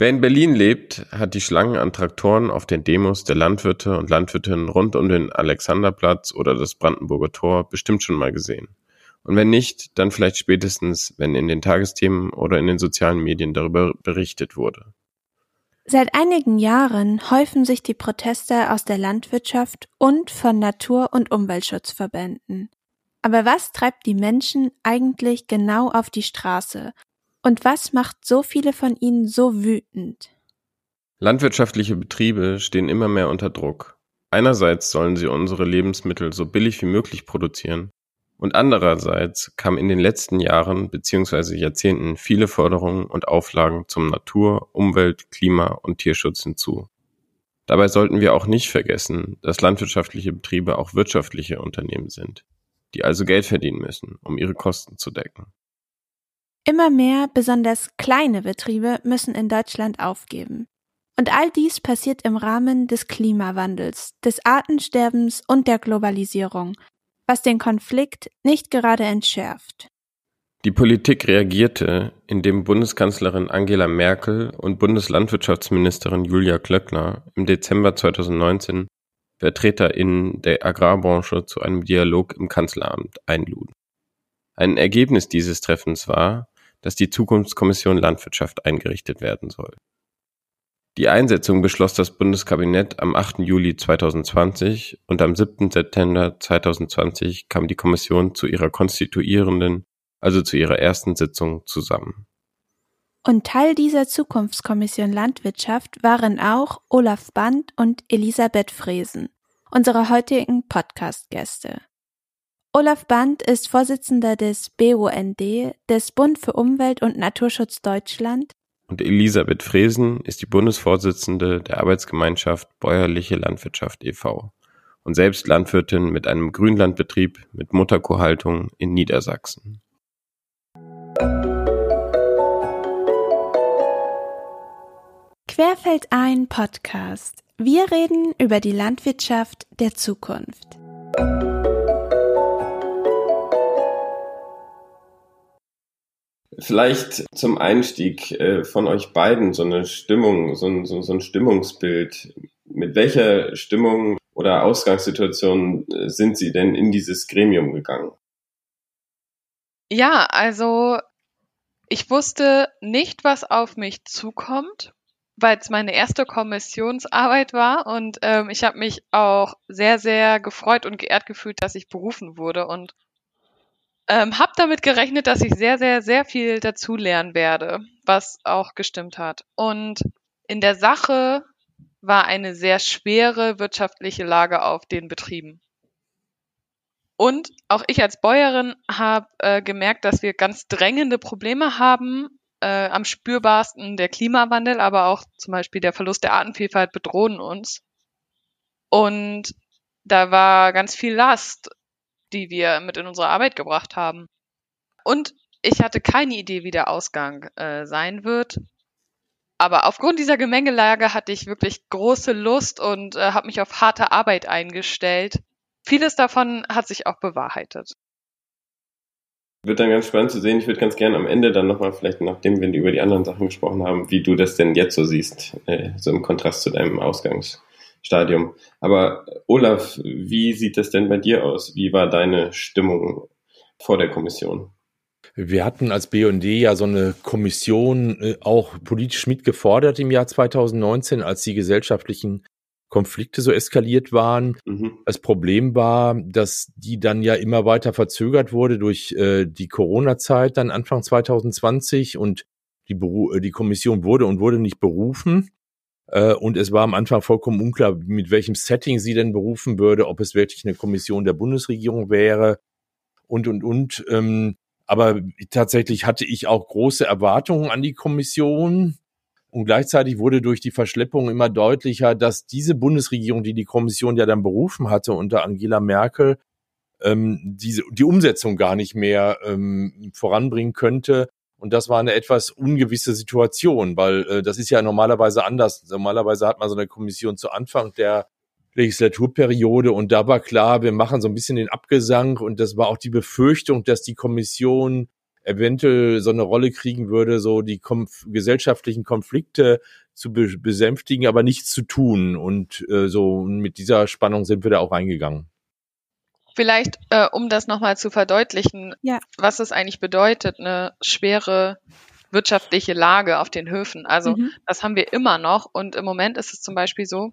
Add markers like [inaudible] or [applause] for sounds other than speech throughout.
Wer in Berlin lebt, hat die Schlangen an Traktoren auf den Demos der Landwirte und Landwirtinnen rund um den Alexanderplatz oder das Brandenburger Tor bestimmt schon mal gesehen. Und wenn nicht, dann vielleicht spätestens, wenn in den Tagesthemen oder in den sozialen Medien darüber berichtet wurde. Seit einigen Jahren häufen sich die Proteste aus der Landwirtschaft und von Natur- und Umweltschutzverbänden. Aber was treibt die Menschen eigentlich genau auf die Straße? Und was macht so viele von ihnen so wütend? Landwirtschaftliche Betriebe stehen immer mehr unter Druck. Einerseits sollen sie unsere Lebensmittel so billig wie möglich produzieren, und andererseits kamen in den letzten Jahren bzw. Jahrzehnten viele Forderungen und Auflagen zum Natur-, Umwelt-, Klima- und Tierschutz hinzu. Dabei sollten wir auch nicht vergessen, dass landwirtschaftliche Betriebe auch wirtschaftliche Unternehmen sind, die also Geld verdienen müssen, um ihre Kosten zu decken. Immer mehr besonders kleine Betriebe müssen in Deutschland aufgeben. Und all dies passiert im Rahmen des Klimawandels, des Artensterbens und der Globalisierung, was den Konflikt nicht gerade entschärft. Die Politik reagierte, indem Bundeskanzlerin Angela Merkel und Bundeslandwirtschaftsministerin Julia Klöckner im Dezember 2019 VertreterInnen der Agrarbranche zu einem Dialog im Kanzleramt einluden. Ein Ergebnis dieses Treffens war, dass die Zukunftskommission Landwirtschaft eingerichtet werden soll. Die Einsetzung beschloss das Bundeskabinett am 8. Juli 2020 und am 7. September 2020 kam die Kommission zu ihrer konstituierenden, also zu ihrer ersten Sitzung zusammen. Und Teil dieser Zukunftskommission Landwirtschaft waren auch Olaf Band und Elisabeth Fresen, unsere heutigen Podcast-Gäste. Olaf Band ist Vorsitzender des BUND, des Bund für Umwelt und Naturschutz Deutschland und Elisabeth Fresen ist die Bundesvorsitzende der Arbeitsgemeinschaft Bäuerliche Landwirtschaft e.V. und selbst Landwirtin mit einem Grünlandbetrieb mit Mutterkuhhaltung in Niedersachsen. Querfeldein Podcast. Wir reden über die Landwirtschaft der Zukunft. Vielleicht zum Einstieg äh, von euch beiden so eine Stimmung, so ein, so, ein Stimmungsbild. Mit welcher Stimmung oder Ausgangssituation äh, sind Sie denn in dieses Gremium gegangen? Ja, also ich wusste nicht, was auf mich zukommt, weil es meine erste Kommissionsarbeit war und ähm, ich habe mich auch sehr, sehr gefreut und geehrt gefühlt, dass ich berufen wurde und ähm, hab damit gerechnet, dass ich sehr, sehr, sehr viel dazulernen werde, was auch gestimmt hat. Und in der Sache war eine sehr schwere wirtschaftliche Lage auf den Betrieben. Und auch ich als Bäuerin habe äh, gemerkt, dass wir ganz drängende Probleme haben. Äh, am spürbarsten der Klimawandel, aber auch zum Beispiel der Verlust der Artenvielfalt bedrohen uns. Und da war ganz viel Last die wir mit in unsere Arbeit gebracht haben. Und ich hatte keine Idee, wie der Ausgang äh, sein wird. Aber aufgrund dieser Gemengelage hatte ich wirklich große Lust und äh, habe mich auf harte Arbeit eingestellt. Vieles davon hat sich auch bewahrheitet. Wird dann ganz spannend zu sehen. Ich würde ganz gerne am Ende dann nochmal, vielleicht nachdem wir über die anderen Sachen gesprochen haben, wie du das denn jetzt so siehst, äh, so im Kontrast zu deinem Ausgangs, Stadium. Aber Olaf, wie sieht das denn bei dir aus? Wie war deine Stimmung vor der Kommission? Wir hatten als BND ja so eine Kommission äh, auch politisch mitgefordert im Jahr 2019, als die gesellschaftlichen Konflikte so eskaliert waren. Mhm. Das Problem war, dass die dann ja immer weiter verzögert wurde durch äh, die Corona-Zeit, dann Anfang 2020 und die, Beru die Kommission wurde und wurde nicht berufen. Äh, und es war am Anfang vollkommen unklar, mit welchem Setting sie denn berufen würde, ob es wirklich eine Kommission der Bundesregierung wäre und, und, und. Ähm, aber tatsächlich hatte ich auch große Erwartungen an die Kommission. Und gleichzeitig wurde durch die Verschleppung immer deutlicher, dass diese Bundesregierung, die die Kommission ja dann berufen hatte unter Angela Merkel, ähm, diese, die Umsetzung gar nicht mehr ähm, voranbringen könnte und das war eine etwas ungewisse Situation, weil äh, das ist ja normalerweise anders. Normalerweise hat man so eine Kommission zu Anfang der Legislaturperiode und da war klar, wir machen so ein bisschen den Abgesang und das war auch die Befürchtung, dass die Kommission eventuell so eine Rolle kriegen würde, so die konf gesellschaftlichen Konflikte zu be besänftigen, aber nichts zu tun. Und äh, so mit dieser Spannung sind wir da auch reingegangen. Vielleicht, äh, um das nochmal zu verdeutlichen, ja. was es eigentlich bedeutet, eine schwere wirtschaftliche Lage auf den Höfen. Also mhm. das haben wir immer noch. Und im Moment ist es zum Beispiel so,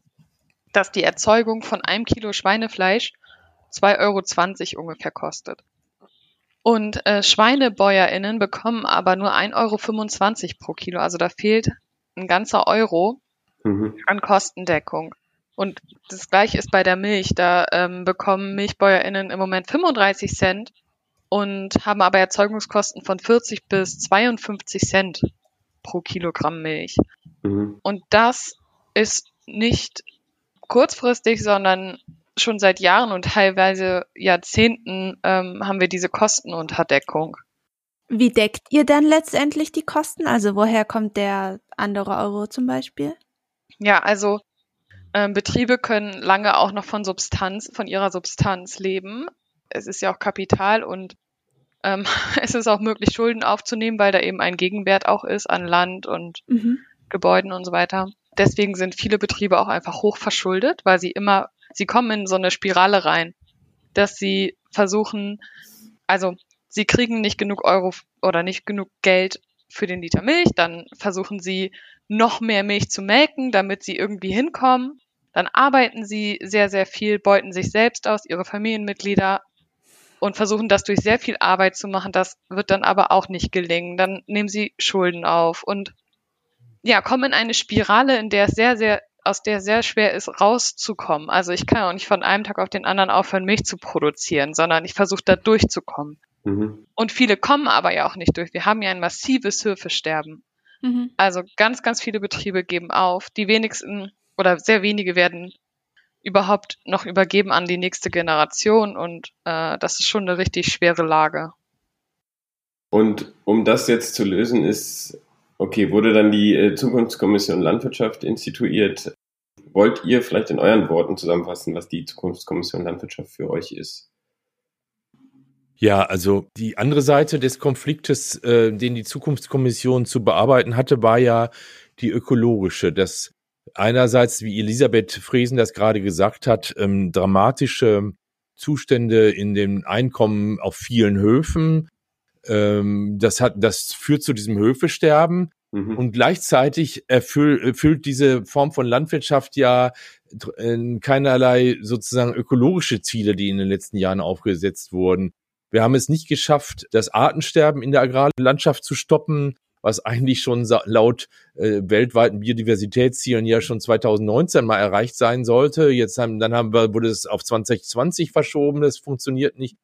dass die Erzeugung von einem Kilo Schweinefleisch 2,20 Euro ungefähr kostet. Und äh, SchweinebäuerInnen bekommen aber nur 1,25 Euro pro Kilo. Also da fehlt ein ganzer Euro mhm. an Kostendeckung. Und das gleiche ist bei der Milch. Da ähm, bekommen MilchbäuerInnen im Moment 35 Cent und haben aber Erzeugungskosten von 40 bis 52 Cent pro Kilogramm Milch. Mhm. Und das ist nicht kurzfristig, sondern schon seit Jahren und teilweise Jahrzehnten ähm, haben wir diese Kostenunterdeckung. Wie deckt ihr dann letztendlich die Kosten? Also woher kommt der andere Euro zum Beispiel? Ja, also ähm, Betriebe können lange auch noch von Substanz, von ihrer Substanz leben. Es ist ja auch Kapital und ähm, [laughs] es ist auch möglich, Schulden aufzunehmen, weil da eben ein Gegenwert auch ist an Land und mhm. Gebäuden und so weiter. Deswegen sind viele Betriebe auch einfach hoch verschuldet, weil sie immer, sie kommen in so eine Spirale rein, dass sie versuchen, also sie kriegen nicht genug Euro oder nicht genug Geld für den Liter Milch, dann versuchen sie noch mehr Milch zu melken, damit sie irgendwie hinkommen. Dann arbeiten sie sehr, sehr viel, beuten sich selbst aus, ihre Familienmitglieder und versuchen das durch sehr viel Arbeit zu machen. Das wird dann aber auch nicht gelingen. Dann nehmen sie Schulden auf und ja, kommen in eine Spirale, in der es sehr, sehr, aus der sehr schwer ist, rauszukommen. Also ich kann auch nicht von einem Tag auf den anderen aufhören, Milch zu produzieren, sondern ich versuche da durchzukommen. Mhm. Und viele kommen aber ja auch nicht durch. Wir haben ja ein massives Höfesterben. Mhm. Also ganz, ganz viele Betriebe geben auf. Die wenigsten oder sehr wenige werden überhaupt noch übergeben an die nächste Generation und äh, das ist schon eine richtig schwere Lage. Und um das jetzt zu lösen, ist, okay, wurde dann die äh, Zukunftskommission Landwirtschaft instituiert. Wollt ihr vielleicht in euren Worten zusammenfassen, was die Zukunftskommission Landwirtschaft für euch ist? Ja, also die andere Seite des Konfliktes, äh, den die Zukunftskommission zu bearbeiten hatte, war ja die ökologische. Das einerseits, wie Elisabeth Fresen das gerade gesagt hat, ähm, dramatische Zustände in den Einkommen auf vielen Höfen. Ähm, das hat, das führt zu diesem Höfesterben. Mhm. Und gleichzeitig erfüll, erfüllt diese Form von Landwirtschaft ja äh, keinerlei sozusagen ökologische Ziele, die in den letzten Jahren aufgesetzt wurden. Wir haben es nicht geschafft, das Artensterben in der Agrarlandschaft zu stoppen was eigentlich schon laut äh, weltweiten Biodiversitätszielen ja schon 2019 mal erreicht sein sollte. Jetzt haben, dann haben wir, wurde es auf 2020 verschoben, das funktioniert nicht.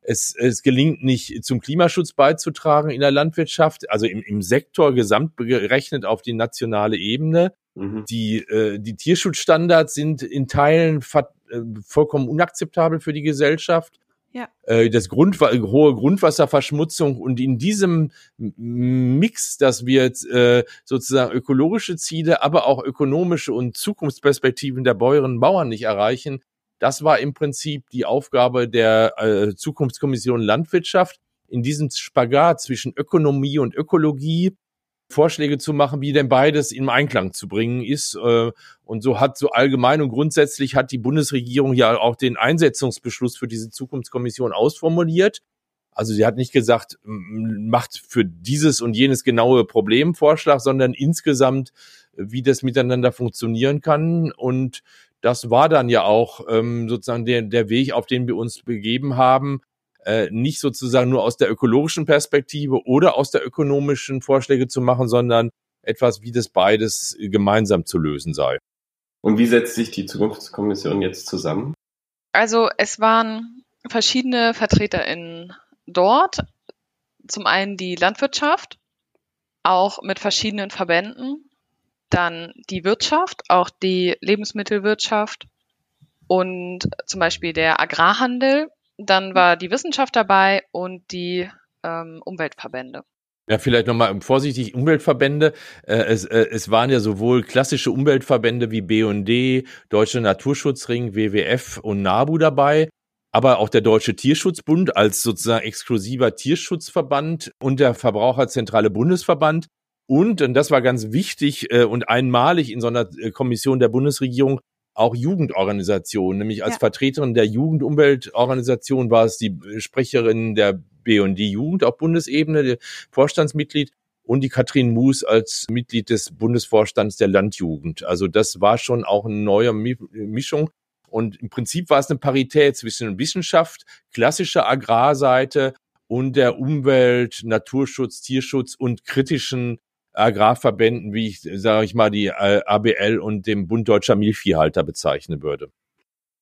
Es, es gelingt nicht, zum Klimaschutz beizutragen in der Landwirtschaft, also im, im Sektor gesamt gerechnet auf die nationale Ebene. Mhm. Die, äh, die Tierschutzstandards sind in Teilen äh, vollkommen unakzeptabel für die Gesellschaft. Ja. Äh, das Grund, hohe Grundwasserverschmutzung und in diesem Mix, dass wir jetzt äh, sozusagen ökologische Ziele, aber auch ökonomische und Zukunftsperspektiven der Bäuerinnen und Bauern nicht erreichen, das war im Prinzip die Aufgabe der äh, Zukunftskommission Landwirtschaft, in diesem Spagat zwischen Ökonomie und Ökologie Vorschläge zu machen, wie denn beides im Einklang zu bringen ist. Äh, und so hat so allgemein und grundsätzlich hat die Bundesregierung ja auch den Einsetzungsbeschluss für diese Zukunftskommission ausformuliert. Also sie hat nicht gesagt, macht für dieses und jenes genaue Problem Vorschlag, sondern insgesamt, wie das miteinander funktionieren kann. Und das war dann ja auch ähm, sozusagen der, der Weg, auf den wir uns begeben haben, äh, nicht sozusagen nur aus der ökologischen Perspektive oder aus der ökonomischen Vorschläge zu machen, sondern etwas, wie das beides gemeinsam zu lösen sei. Und wie setzt sich die Zukunftskommission jetzt zusammen? Also es waren verschiedene VertreterInnen dort. Zum einen die Landwirtschaft, auch mit verschiedenen Verbänden. Dann die Wirtschaft, auch die Lebensmittelwirtschaft und zum Beispiel der Agrarhandel dann war die Wissenschaft dabei und die ähm, Umweltverbände. Ja, vielleicht nochmal vorsichtig, Umweltverbände. Äh, es, äh, es waren ja sowohl klassische Umweltverbände wie BD, Deutsche Naturschutzring, WWF und NABU dabei. aber auch der Deutsche Tierschutzbund als sozusagen exklusiver Tierschutzverband und der Verbraucherzentrale Bundesverband und, und das war ganz wichtig äh, und einmalig in so einer äh, Kommission der Bundesregierung, auch Jugendorganisationen, nämlich als ja. Vertreterin der Jugendumweltorganisation war es die Sprecherin der BND Jugend auf Bundesebene, Vorstandsmitglied und die Katrin Moos als Mitglied des Bundesvorstands der Landjugend. Also das war schon auch eine neue Mischung. Und im Prinzip war es eine Parität zwischen Wissenschaft, klassischer Agrarseite und der Umwelt, Naturschutz, Tierschutz und kritischen Agrarverbänden, wie ich, sage ich mal, die äh, ABL und dem Bund Deutscher Milchviehhalter bezeichnen würde.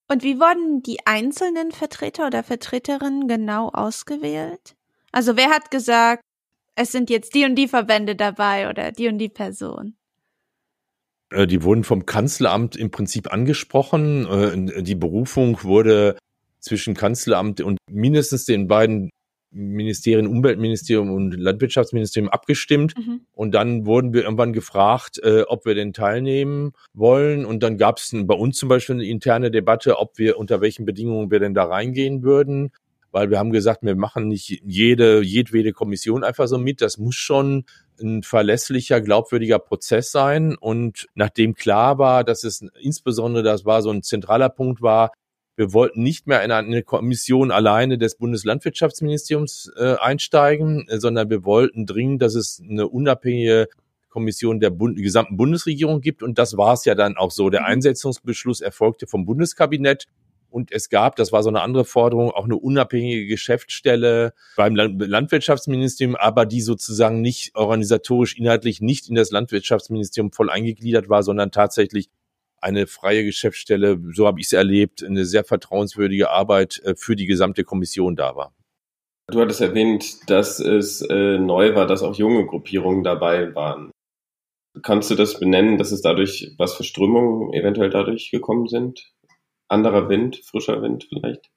Und wie wurden die einzelnen Vertreter oder Vertreterinnen genau ausgewählt? Also wer hat gesagt, es sind jetzt die und die Verbände dabei oder die und die Person? Äh, die wurden vom Kanzleramt im Prinzip angesprochen. Äh, die Berufung wurde zwischen Kanzleramt und mindestens den beiden Ministerien, Umweltministerium und Landwirtschaftsministerium abgestimmt. Mhm. Und dann wurden wir irgendwann gefragt, äh, ob wir denn teilnehmen wollen. Und dann gab es bei uns zum Beispiel eine interne Debatte, ob wir unter welchen Bedingungen wir denn da reingehen würden. Weil wir haben gesagt, wir machen nicht jede, jedwede Kommission einfach so mit. Das muss schon ein verlässlicher, glaubwürdiger Prozess sein. Und nachdem klar war, dass es insbesondere, das war so ein zentraler Punkt war, wir wollten nicht mehr in eine Kommission alleine des Bundeslandwirtschaftsministeriums äh, einsteigen, äh, sondern wir wollten dringend, dass es eine unabhängige Kommission der Bund gesamten Bundesregierung gibt. Und das war es ja dann auch so. Der mhm. Einsetzungsbeschluss erfolgte vom Bundeskabinett. Und es gab, das war so eine andere Forderung, auch eine unabhängige Geschäftsstelle beim Landwirtschaftsministerium, aber die sozusagen nicht organisatorisch, inhaltlich nicht in das Landwirtschaftsministerium voll eingegliedert war, sondern tatsächlich eine freie Geschäftsstelle, so habe ich es erlebt, eine sehr vertrauenswürdige Arbeit äh, für die gesamte Kommission da war. Du hattest erwähnt, dass es äh, neu war, dass auch junge Gruppierungen dabei waren. Kannst du das benennen, dass es dadurch, was für Strömungen eventuell dadurch gekommen sind? Anderer Wind, frischer Wind vielleicht?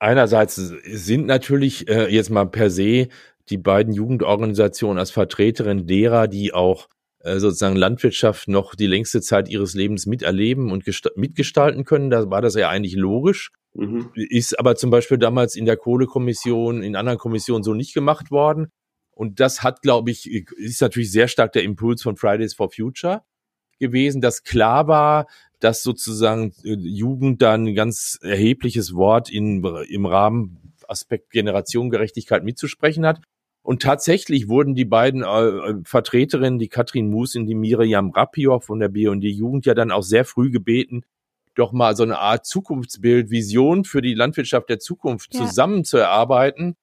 Einerseits sind natürlich äh, jetzt mal per se die beiden Jugendorganisationen als Vertreterin derer, die auch sozusagen Landwirtschaft noch die längste Zeit ihres Lebens miterleben und mitgestalten können. Da war das ja eigentlich logisch. Mhm. Ist aber zum Beispiel damals in der Kohlekommission, in anderen Kommissionen so nicht gemacht worden. Und das hat, glaube ich, ist natürlich sehr stark der Impuls von Fridays for Future gewesen, dass klar war, dass sozusagen äh, Jugend dann ein ganz erhebliches Wort in, im Rahmen Aspekt Generationengerechtigkeit mitzusprechen hat. Und tatsächlich wurden die beiden äh, äh, Vertreterinnen, die Katrin Mus und die Miriam Rapior von der BND Jugend ja dann auch sehr früh gebeten, doch mal so eine Art Zukunftsbild, Vision für die Landwirtschaft der Zukunft ja. zusammen zu erarbeiten.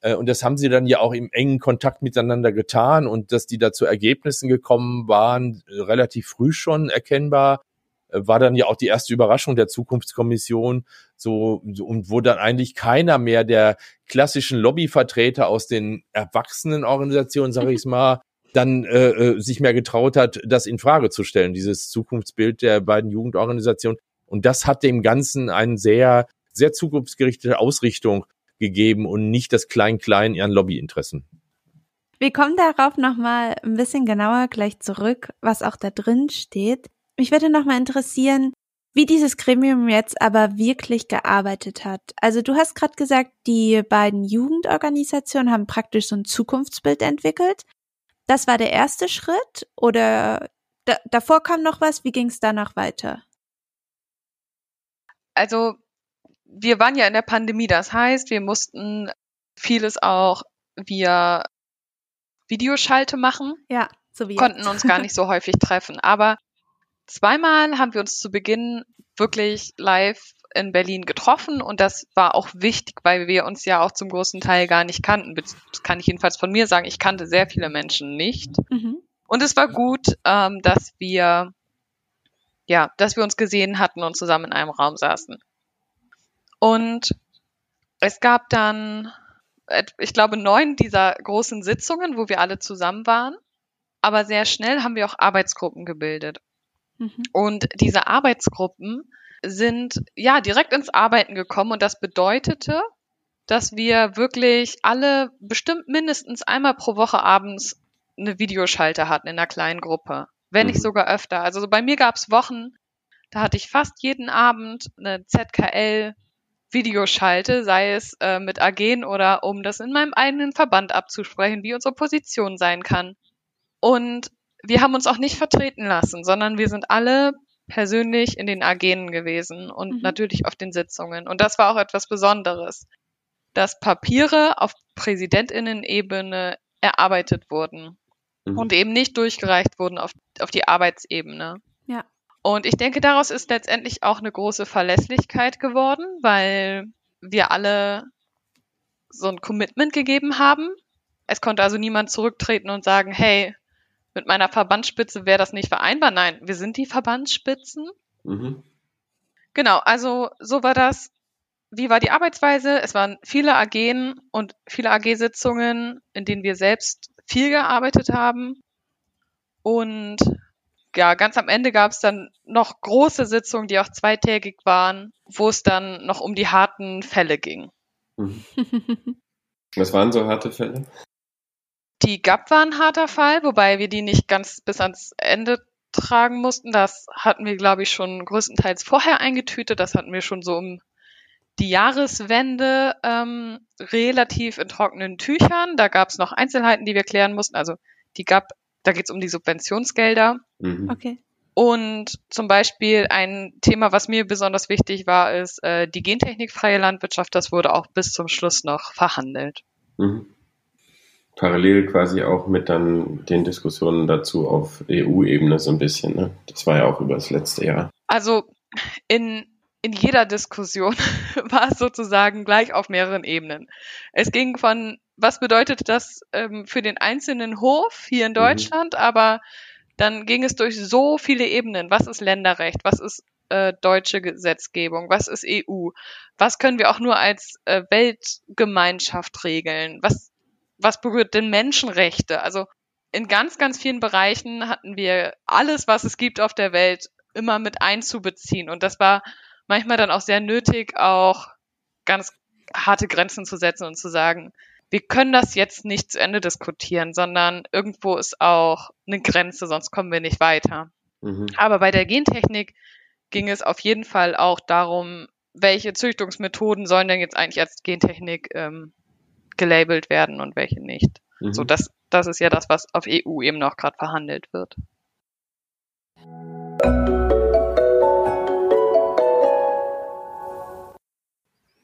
Äh, und das haben sie dann ja auch im engen Kontakt miteinander getan und dass die da zu Ergebnissen gekommen waren, äh, relativ früh schon erkennbar war dann ja auch die erste Überraschung der Zukunftskommission, so, und wo dann eigentlich keiner mehr der klassischen Lobbyvertreter aus den Erwachsenenorganisationen, sage ich mal, dann äh, äh, sich mehr getraut hat, das in Frage zu stellen, dieses Zukunftsbild der beiden Jugendorganisationen. Und das hat dem Ganzen eine sehr, sehr zukunftsgerichtete Ausrichtung gegeben und nicht das Klein-Klein ihren Lobbyinteressen. Wir kommen darauf nochmal ein bisschen genauer gleich zurück, was auch da drin steht. Mich würde noch mal interessieren, wie dieses Gremium jetzt aber wirklich gearbeitet hat. Also du hast gerade gesagt, die beiden Jugendorganisationen haben praktisch so ein Zukunftsbild entwickelt. Das war der erste Schritt oder da, davor kam noch was? Wie ging es danach weiter? Also wir waren ja in der Pandemie, das heißt, wir mussten vieles auch via Videoschalte machen. Ja, so wie konnten jetzt. uns gar nicht so [laughs] häufig treffen. Aber Zweimal haben wir uns zu Beginn wirklich live in Berlin getroffen und das war auch wichtig, weil wir uns ja auch zum großen Teil gar nicht kannten. Das kann ich jedenfalls von mir sagen. Ich kannte sehr viele Menschen nicht. Mhm. Und es war gut, ähm, dass wir, ja, dass wir uns gesehen hatten und zusammen in einem Raum saßen. Und es gab dann, ich glaube, neun dieser großen Sitzungen, wo wir alle zusammen waren. Aber sehr schnell haben wir auch Arbeitsgruppen gebildet. Mhm. Und diese Arbeitsgruppen sind ja direkt ins Arbeiten gekommen und das bedeutete, dass wir wirklich alle bestimmt mindestens einmal pro Woche abends eine Videoschalte hatten in einer kleinen Gruppe, wenn nicht mhm. sogar öfter. Also bei mir gab es Wochen, da hatte ich fast jeden Abend eine ZKL Video schalte, sei es äh, mit AGen oder um das in meinem eigenen Verband abzusprechen, wie unsere Position sein kann. Und wir haben uns auch nicht vertreten lassen, sondern wir sind alle persönlich in den AGen gewesen und mhm. natürlich auf den Sitzungen. Und das war auch etwas Besonderes, dass Papiere auf Präsidentinnen-Ebene erarbeitet wurden mhm. und eben nicht durchgereicht wurden auf, auf die Arbeitsebene. Ja. Und ich denke, daraus ist letztendlich auch eine große Verlässlichkeit geworden, weil wir alle so ein Commitment gegeben haben. Es konnte also niemand zurücktreten und sagen, hey, mit meiner Verbandsspitze wäre das nicht vereinbar. Nein, wir sind die Verbandsspitzen. Mhm. Genau, also so war das. Wie war die Arbeitsweise? Es waren viele AGen und viele AG-Sitzungen, in denen wir selbst viel gearbeitet haben. Und ja, ganz am Ende gab es dann noch große Sitzungen, die auch zweitägig waren, wo es dann noch um die harten Fälle ging. Mhm. Was waren so harte Fälle? Die GAP war ein harter Fall, wobei wir die nicht ganz bis ans Ende tragen mussten. Das hatten wir, glaube ich, schon größtenteils vorher eingetütet. Das hatten wir schon so um die Jahreswende ähm, relativ in trockenen Tüchern. Da gab es noch Einzelheiten, die wir klären mussten. Also die GAP da geht es um die Subventionsgelder. Mhm. Okay. Und zum Beispiel ein Thema, was mir besonders wichtig war, ist äh, die gentechnikfreie Landwirtschaft. Das wurde auch bis zum Schluss noch verhandelt. Mhm. Parallel quasi auch mit dann den Diskussionen dazu auf EU-Ebene so ein bisschen. Ne? Das war ja auch über das letzte Jahr. Also in in jeder Diskussion [laughs] war es sozusagen gleich auf mehreren Ebenen. Es ging von, was bedeutet das ähm, für den einzelnen Hof hier in mhm. Deutschland, mhm. aber dann ging es durch so viele Ebenen. Was ist Länderrecht? Was ist äh, deutsche Gesetzgebung? Was ist EU? Was können wir auch nur als äh, Weltgemeinschaft regeln? Was, was berührt denn Menschenrechte? Also in ganz, ganz vielen Bereichen hatten wir alles, was es gibt auf der Welt, immer mit einzubeziehen. Und das war manchmal dann auch sehr nötig, auch ganz harte Grenzen zu setzen und zu sagen, wir können das jetzt nicht zu Ende diskutieren, sondern irgendwo ist auch eine Grenze, sonst kommen wir nicht weiter. Mhm. Aber bei der Gentechnik ging es auf jeden Fall auch darum, welche Züchtungsmethoden sollen denn jetzt eigentlich als Gentechnik ähm, gelabelt werden und welche nicht. Mhm. So, das, das ist ja das, was auf EU eben noch gerade verhandelt wird.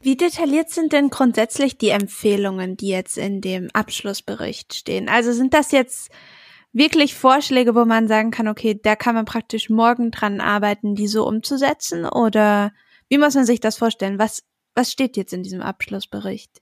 Wie detailliert sind denn grundsätzlich die Empfehlungen, die jetzt in dem Abschlussbericht stehen? Also sind das jetzt wirklich Vorschläge, wo man sagen kann, okay, da kann man praktisch morgen dran arbeiten, die so umzusetzen? Oder wie muss man sich das vorstellen? Was, was steht jetzt in diesem Abschlussbericht?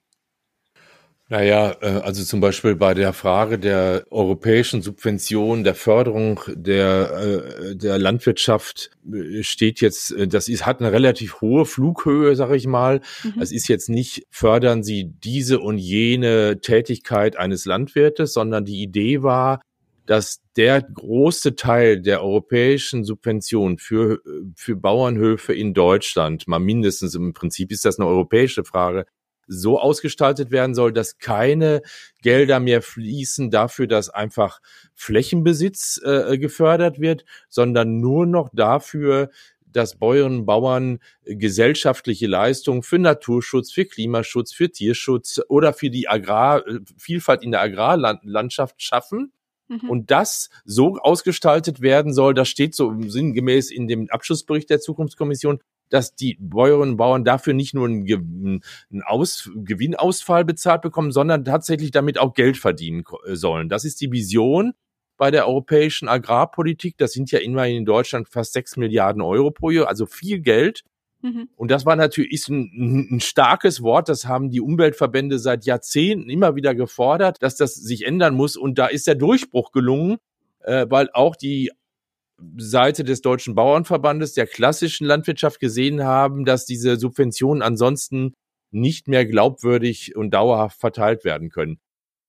Naja, äh, also zum Beispiel bei der Frage der europäischen Subvention, der Förderung der, äh, der Landwirtschaft äh, steht jetzt, das ist, hat eine relativ hohe Flughöhe, sage ich mal. Mhm. Es ist jetzt nicht, fördern Sie diese und jene Tätigkeit eines Landwirtes, sondern die Idee war, dass der große Teil der europäischen Subvention für, für Bauernhöfe in Deutschland, mal mindestens im Prinzip ist das eine europäische Frage, so ausgestaltet werden soll, dass keine Gelder mehr fließen dafür, dass einfach Flächenbesitz äh, gefördert wird, sondern nur noch dafür, dass Bäuerinnen und Bauern gesellschaftliche Leistungen für Naturschutz, für Klimaschutz, für Tierschutz oder für die Agrarvielfalt in der Agrarlandschaft schaffen. Mhm. Und das so ausgestaltet werden soll, das steht so sinngemäß in dem Abschlussbericht der Zukunftskommission, dass die Bäuerinnen und Bauern dafür nicht nur einen, einen Aus, Gewinnausfall bezahlt bekommen, sondern tatsächlich damit auch Geld verdienen äh, sollen. Das ist die Vision bei der europäischen Agrarpolitik. Das sind ja immerhin in Deutschland fast sechs Milliarden Euro pro Jahr, also viel Geld. Mhm. Und das war natürlich ist ein, ein, starkes Wort. Das haben die Umweltverbände seit Jahrzehnten immer wieder gefordert, dass das sich ändern muss. Und da ist der Durchbruch gelungen, äh, weil auch die Seite des Deutschen Bauernverbandes, der klassischen Landwirtschaft gesehen haben, dass diese Subventionen ansonsten nicht mehr glaubwürdig und dauerhaft verteilt werden können.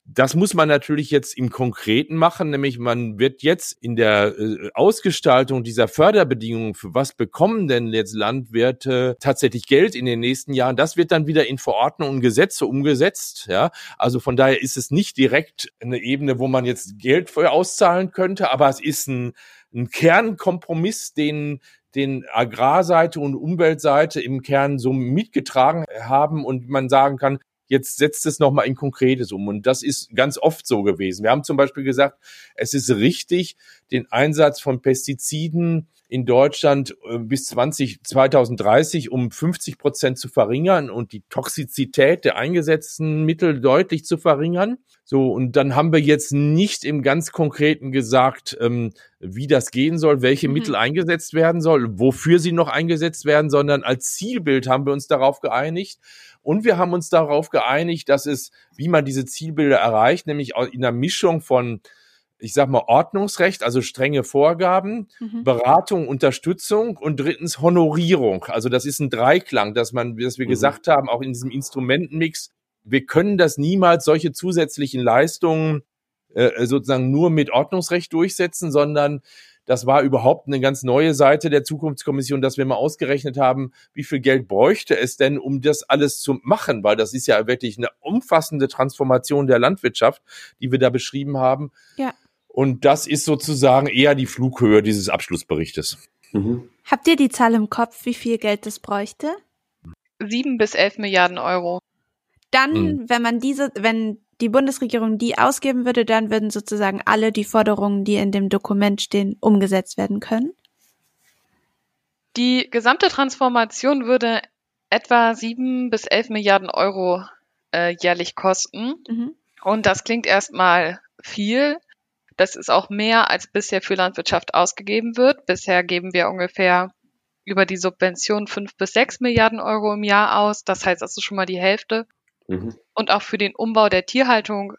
Das muss man natürlich jetzt im Konkreten machen, nämlich man wird jetzt in der äh, Ausgestaltung dieser Förderbedingungen, für was bekommen denn jetzt Landwirte tatsächlich Geld in den nächsten Jahren, das wird dann wieder in Verordnungen und Gesetze umgesetzt. Ja, also von daher ist es nicht direkt eine Ebene, wo man jetzt Geld für auszahlen könnte, aber es ist ein ein Kernkompromiss, den den Agrarseite und Umweltseite im Kern so mitgetragen haben und man sagen kann, jetzt setzt es nochmal in Konkretes um. Und das ist ganz oft so gewesen. Wir haben zum Beispiel gesagt, es ist richtig, den Einsatz von Pestiziden in Deutschland äh, bis 20, 2030 um 50 Prozent zu verringern und die Toxizität der eingesetzten Mittel deutlich zu verringern. So, und dann haben wir jetzt nicht im ganz Konkreten gesagt, ähm, wie das gehen soll, welche mhm. Mittel eingesetzt werden soll, wofür sie noch eingesetzt werden, sondern als Zielbild haben wir uns darauf geeinigt. Und wir haben uns darauf geeinigt, dass es, wie man diese Zielbilder erreicht, nämlich in einer Mischung von ich sag mal, Ordnungsrecht, also strenge Vorgaben, mhm. Beratung, Unterstützung und drittens Honorierung. Also das ist ein Dreiklang, dass man, dass wir mhm. gesagt haben, auch in diesem Instrumentenmix, wir können das niemals solche zusätzlichen Leistungen äh, sozusagen nur mit Ordnungsrecht durchsetzen, sondern das war überhaupt eine ganz neue Seite der Zukunftskommission, dass wir mal ausgerechnet haben, wie viel Geld bräuchte es denn, um das alles zu machen, weil das ist ja wirklich eine umfassende Transformation der Landwirtschaft, die wir da beschrieben haben. Ja. Und das ist sozusagen eher die Flughöhe dieses Abschlussberichtes. Mhm. Habt ihr die Zahl im Kopf, wie viel Geld das bräuchte? Sieben bis elf Milliarden Euro. Dann, mhm. wenn man diese, wenn die Bundesregierung die ausgeben würde, dann würden sozusagen alle die Forderungen, die in dem Dokument stehen, umgesetzt werden können. Die gesamte Transformation würde etwa sieben bis elf Milliarden Euro äh, jährlich kosten. Mhm. Und das klingt erstmal viel. Das ist auch mehr, als bisher für Landwirtschaft ausgegeben wird. Bisher geben wir ungefähr über die Subvention fünf bis sechs Milliarden Euro im Jahr aus. Das heißt, das ist schon mal die Hälfte. Mhm. Und auch für den Umbau der Tierhaltung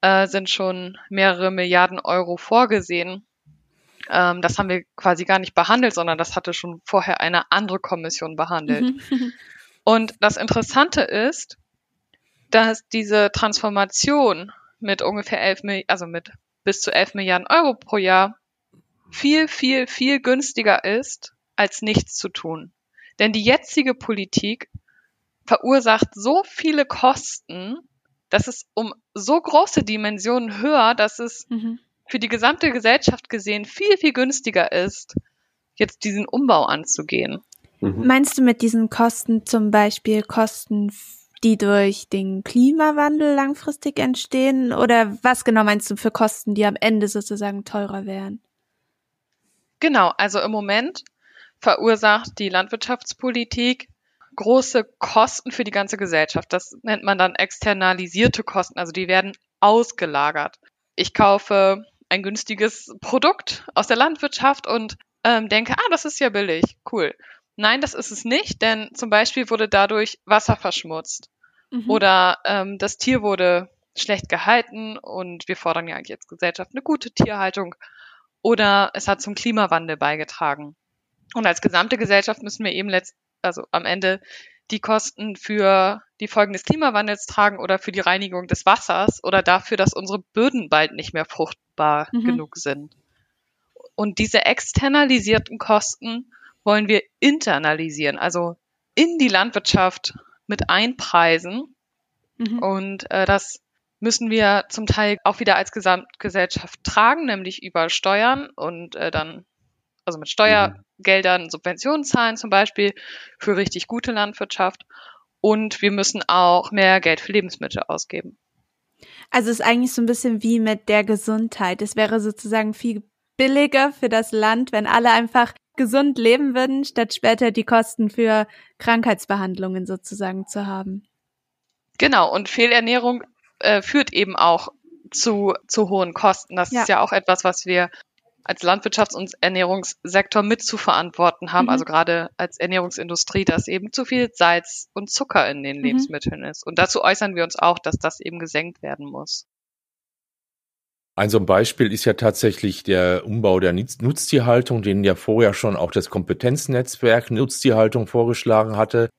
äh, sind schon mehrere Milliarden Euro vorgesehen. Ähm, das haben wir quasi gar nicht behandelt, sondern das hatte schon vorher eine andere Kommission behandelt. Mhm. [laughs] Und das Interessante ist, dass diese Transformation mit ungefähr elf Milliarden, also mit bis zu 11 Milliarden Euro pro Jahr viel, viel, viel günstiger ist, als nichts zu tun. Denn die jetzige Politik verursacht so viele Kosten, dass es um so große Dimensionen höher, dass es mhm. für die gesamte Gesellschaft gesehen viel, viel günstiger ist, jetzt diesen Umbau anzugehen. Mhm. Meinst du mit diesen Kosten zum Beispiel Kosten die durch den Klimawandel langfristig entstehen? Oder was genau meinst du für Kosten, die am Ende sozusagen teurer wären? Genau, also im Moment verursacht die Landwirtschaftspolitik große Kosten für die ganze Gesellschaft. Das nennt man dann externalisierte Kosten, also die werden ausgelagert. Ich kaufe ein günstiges Produkt aus der Landwirtschaft und ähm, denke, ah, das ist ja billig, cool. Nein, das ist es nicht, denn zum Beispiel wurde dadurch Wasser verschmutzt mhm. oder ähm, das Tier wurde schlecht gehalten und wir fordern ja jetzt Gesellschaft eine gute Tierhaltung oder es hat zum Klimawandel beigetragen. Und als gesamte Gesellschaft müssen wir eben letzt, also am Ende die Kosten für die Folgen des Klimawandels tragen oder für die Reinigung des Wassers oder dafür, dass unsere Böden bald nicht mehr fruchtbar mhm. genug sind. Und diese externalisierten Kosten wollen wir internalisieren, also in die Landwirtschaft mit einpreisen. Mhm. Und äh, das müssen wir zum Teil auch wieder als Gesamtgesellschaft tragen, nämlich über Steuern und äh, dann, also mit Steuergeldern Subventionen zahlen zum Beispiel für richtig gute Landwirtschaft. Und wir müssen auch mehr Geld für Lebensmittel ausgeben. Also es ist eigentlich so ein bisschen wie mit der Gesundheit. Es wäre sozusagen viel billiger für das Land, wenn alle einfach gesund leben würden, statt später die Kosten für Krankheitsbehandlungen sozusagen zu haben. Genau, und Fehlernährung äh, führt eben auch zu, zu hohen Kosten. Das ja. ist ja auch etwas, was wir als Landwirtschafts- und Ernährungssektor mit zu verantworten haben, mhm. also gerade als Ernährungsindustrie, dass eben zu viel Salz und Zucker in den mhm. Lebensmitteln ist. Und dazu äußern wir uns auch, dass das eben gesenkt werden muss. Ein so ein Beispiel ist ja tatsächlich der Umbau der Nutztierhaltung, den ja vorher schon auch das Kompetenznetzwerk Nutztierhaltung vorgeschlagen hatte.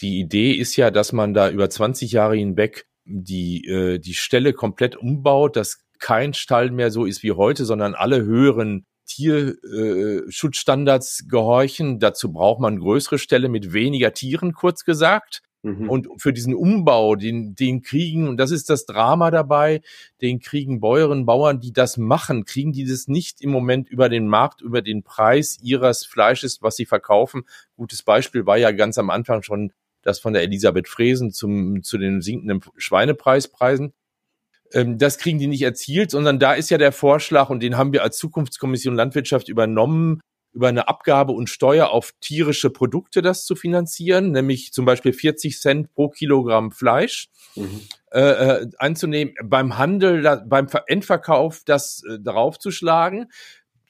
Die Idee ist ja, dass man da über 20 Jahre hinweg die, äh, die Ställe komplett umbaut, dass kein Stall mehr so ist wie heute, sondern alle höheren Tierschutzstandards äh, gehorchen. Dazu braucht man größere Ställe mit weniger Tieren, kurz gesagt. Mhm. Und für diesen Umbau, den, den kriegen, und das ist das Drama dabei, den kriegen Bäuerinnen, Bauern, die das machen, kriegen die das nicht im Moment über den Markt, über den Preis ihres Fleisches, was sie verkaufen. Gutes Beispiel war ja ganz am Anfang schon das von der Elisabeth Fresen zum, zu den sinkenden Schweinepreispreisen. Ähm, das kriegen die nicht erzielt, sondern da ist ja der Vorschlag, und den haben wir als Zukunftskommission Landwirtschaft übernommen, über eine Abgabe und Steuer auf tierische Produkte das zu finanzieren, nämlich zum Beispiel 40 Cent pro Kilogramm Fleisch mhm. äh, äh, einzunehmen, beim Handel, beim Endverkauf das äh, draufzuschlagen,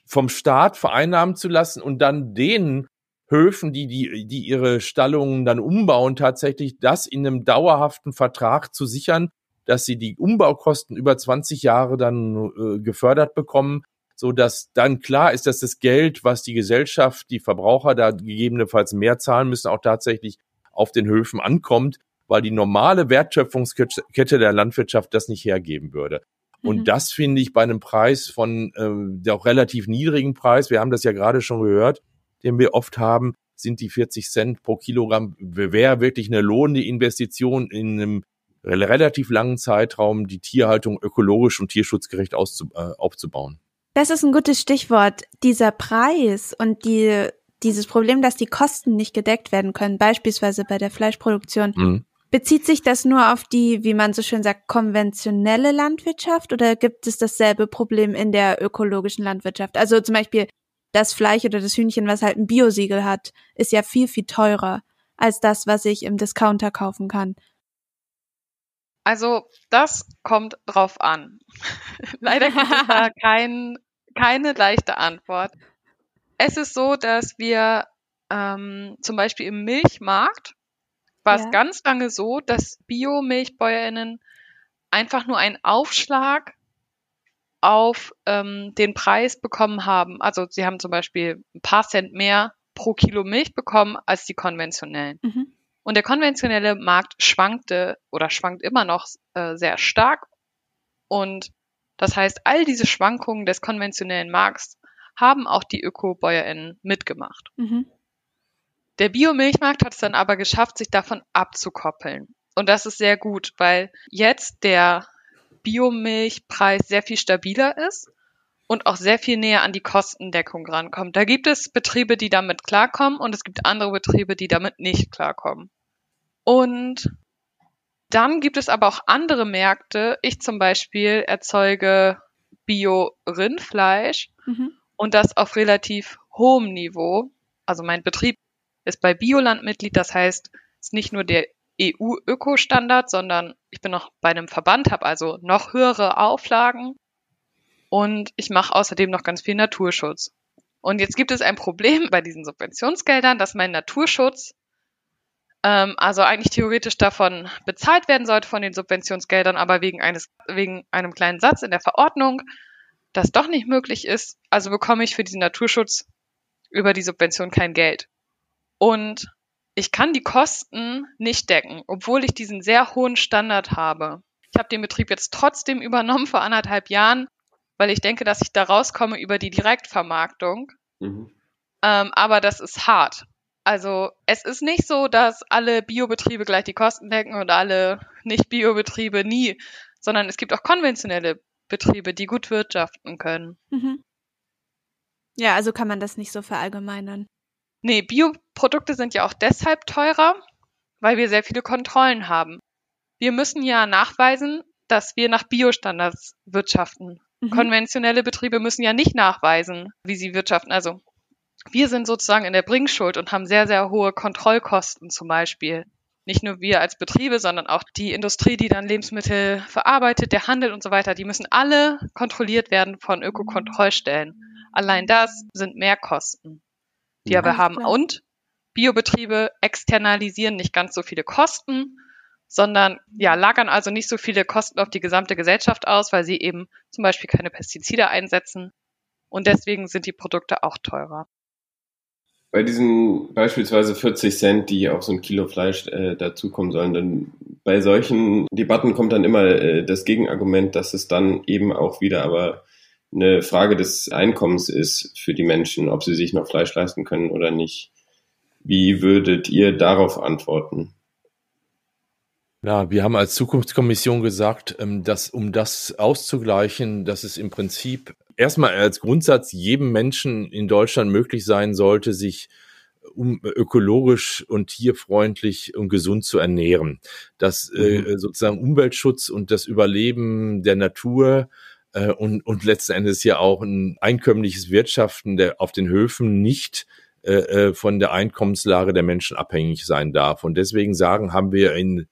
vom Staat vereinnahmen zu lassen und dann den Höfen, die, die, die ihre Stallungen dann umbauen, tatsächlich das in einem dauerhaften Vertrag zu sichern, dass sie die Umbaukosten über 20 Jahre dann äh, gefördert bekommen so dass dann klar ist, dass das Geld, was die Gesellschaft, die Verbraucher da gegebenenfalls mehr zahlen müssen, auch tatsächlich auf den Höfen ankommt, weil die normale Wertschöpfungskette der Landwirtschaft das nicht hergeben würde. Und mhm. das finde ich bei einem Preis von äh, der auch relativ niedrigen Preis, wir haben das ja gerade schon gehört, den wir oft haben, sind die 40 Cent pro Kilogramm, wäre wirklich eine lohnende Investition in einem relativ langen Zeitraum, die Tierhaltung ökologisch und tierschutzgerecht auszu, äh, aufzubauen. Das ist ein gutes Stichwort. Dieser Preis und die, dieses Problem, dass die Kosten nicht gedeckt werden können, beispielsweise bei der Fleischproduktion. Mhm. Bezieht sich das nur auf die, wie man so schön sagt, konventionelle Landwirtschaft oder gibt es dasselbe Problem in der ökologischen Landwirtschaft? Also zum Beispiel das Fleisch oder das Hühnchen, was halt ein Biosiegel hat, ist ja viel, viel teurer als das, was ich im Discounter kaufen kann. Also das kommt drauf an. [laughs] Leider gibt es da [laughs] kein keine leichte Antwort. Es ist so, dass wir ähm, zum Beispiel im Milchmarkt war ja. es ganz lange so, dass Bio-MilchbäuerInnen einfach nur einen Aufschlag auf ähm, den Preis bekommen haben. Also sie haben zum Beispiel ein paar Cent mehr pro Kilo Milch bekommen als die konventionellen. Mhm. Und der konventionelle Markt schwankte oder schwankt immer noch äh, sehr stark. Und das heißt, all diese Schwankungen des konventionellen Markts haben auch die Öko-BäuerInnen mitgemacht. Mhm. Der Biomilchmarkt hat es dann aber geschafft, sich davon abzukoppeln. Und das ist sehr gut, weil jetzt der Biomilchpreis sehr viel stabiler ist und auch sehr viel näher an die Kostendeckung rankommt. Da gibt es Betriebe, die damit klarkommen und es gibt andere Betriebe, die damit nicht klarkommen. Und dann gibt es aber auch andere Märkte. Ich zum Beispiel erzeuge Bio-Rindfleisch mhm. und das auf relativ hohem Niveau. Also mein Betrieb ist bei Bioland Mitglied, das heißt, es ist nicht nur der EU-Öko-Standard, sondern ich bin noch bei einem Verband, habe also noch höhere Auflagen und ich mache außerdem noch ganz viel Naturschutz. Und jetzt gibt es ein Problem bei diesen Subventionsgeldern, dass mein Naturschutz ähm, also eigentlich theoretisch davon bezahlt werden sollte von den Subventionsgeldern, aber wegen eines, wegen einem kleinen Satz in der Verordnung das doch nicht möglich ist, also bekomme ich für diesen Naturschutz über die Subvention kein Geld. Und ich kann die Kosten nicht decken, obwohl ich diesen sehr hohen Standard habe. Ich habe den Betrieb jetzt trotzdem [laughs] übernommen vor anderthalb Jahren, weil ich denke, dass ich da rauskomme über die Direktvermarktung. Mhm. Ähm, aber das ist hart. Also es ist nicht so, dass alle Biobetriebe gleich die Kosten decken und alle Nicht-Biobetriebe nie, sondern es gibt auch konventionelle Betriebe, die gut wirtschaften können. Mhm. Ja, also kann man das nicht so verallgemeinern. Nee, Bioprodukte sind ja auch deshalb teurer, weil wir sehr viele Kontrollen haben. Wir müssen ja nachweisen, dass wir nach Biostandards wirtschaften. Mhm. Konventionelle Betriebe müssen ja nicht nachweisen, wie sie wirtschaften. Also wir sind sozusagen in der Bringschuld und haben sehr, sehr hohe Kontrollkosten zum Beispiel. Nicht nur wir als Betriebe, sondern auch die Industrie, die dann Lebensmittel verarbeitet, der Handel und so weiter, die müssen alle kontrolliert werden von Ökokontrollstellen. Allein das sind Mehrkosten, die ja, wir haben. Klar. Und Biobetriebe externalisieren nicht ganz so viele Kosten, sondern ja, lagern also nicht so viele Kosten auf die gesamte Gesellschaft aus, weil sie eben zum Beispiel keine Pestizide einsetzen. Und deswegen sind die Produkte auch teurer bei diesen beispielsweise 40 Cent, die auf so ein Kilo Fleisch äh, dazukommen sollen, dann bei solchen Debatten kommt dann immer äh, das Gegenargument, dass es dann eben auch wieder aber eine Frage des Einkommens ist für die Menschen, ob sie sich noch Fleisch leisten können oder nicht. Wie würdet ihr darauf antworten? Ja, wir haben als Zukunftskommission gesagt, ähm, dass um das auszugleichen, dass es im Prinzip erstmal als Grundsatz jedem Menschen in Deutschland möglich sein sollte, sich um ökologisch und tierfreundlich und gesund zu ernähren. Dass äh, mhm. sozusagen Umweltschutz und das Überleben der Natur äh, und, und letzten Endes ja auch ein einkömmliches Wirtschaften der, auf den Höfen nicht äh, äh, von der Einkommenslage der Menschen abhängig sein darf. Und deswegen sagen, haben wir in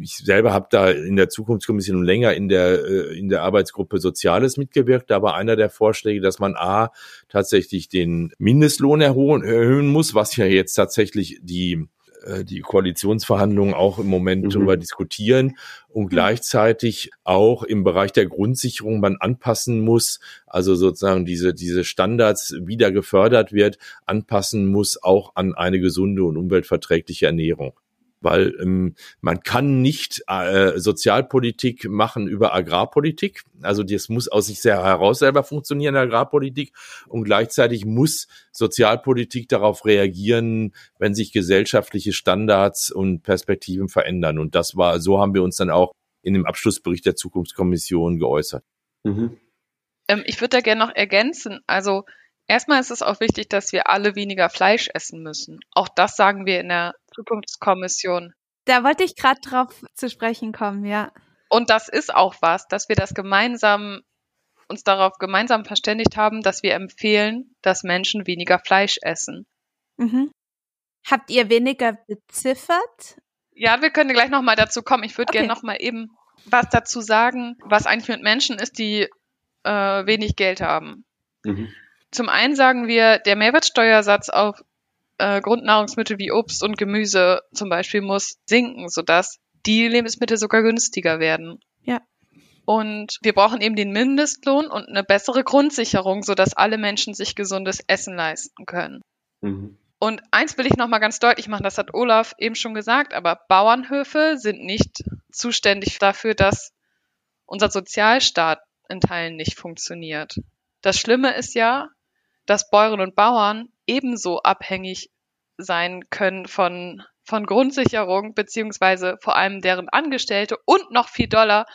ich selber habe da in der Zukunftskommission länger in der äh, in der Arbeitsgruppe Soziales mitgewirkt. Da war einer der Vorschläge, dass man a tatsächlich den Mindestlohn erhöhen muss, was ja jetzt tatsächlich die äh, die Koalitionsverhandlungen auch im Moment mhm. darüber diskutieren und mhm. gleichzeitig auch im Bereich der Grundsicherung man anpassen muss, also sozusagen diese, diese Standards wieder gefördert wird, anpassen muss auch an eine gesunde und umweltverträgliche Ernährung weil ähm, man kann nicht äh, Sozialpolitik machen über Agrarpolitik. Also das muss aus sich sehr heraus selber funktionieren, Agrarpolitik. Und gleichzeitig muss Sozialpolitik darauf reagieren, wenn sich gesellschaftliche Standards und Perspektiven verändern. Und das war, so haben wir uns dann auch in dem Abschlussbericht der Zukunftskommission geäußert. Mhm. Ähm, ich würde da gerne noch ergänzen. Also Erstmal ist es auch wichtig, dass wir alle weniger Fleisch essen müssen. Auch das sagen wir in der Zukunftskommission. Da wollte ich gerade drauf zu sprechen kommen, ja. Und das ist auch was, dass wir das gemeinsam uns darauf gemeinsam verständigt haben, dass wir empfehlen, dass Menschen weniger Fleisch essen. Mhm. Habt ihr weniger beziffert? Ja, wir können gleich nochmal dazu kommen. Ich würde okay. gerne nochmal eben was dazu sagen, was eigentlich mit Menschen ist, die äh, wenig Geld haben. Mhm. Zum einen sagen wir, der Mehrwertsteuersatz auf äh, Grundnahrungsmittel wie Obst und Gemüse zum Beispiel muss sinken, sodass die Lebensmittel sogar günstiger werden. Ja. Und wir brauchen eben den Mindestlohn und eine bessere Grundsicherung, sodass alle Menschen sich gesundes Essen leisten können. Mhm. Und eins will ich nochmal ganz deutlich machen, das hat Olaf eben schon gesagt, aber Bauernhöfe sind nicht zuständig dafür, dass unser Sozialstaat in Teilen nicht funktioniert. Das Schlimme ist ja, dass Bäuerinnen und Bauern ebenso abhängig sein können von, von Grundsicherung, beziehungsweise vor allem deren Angestellte und noch viel doller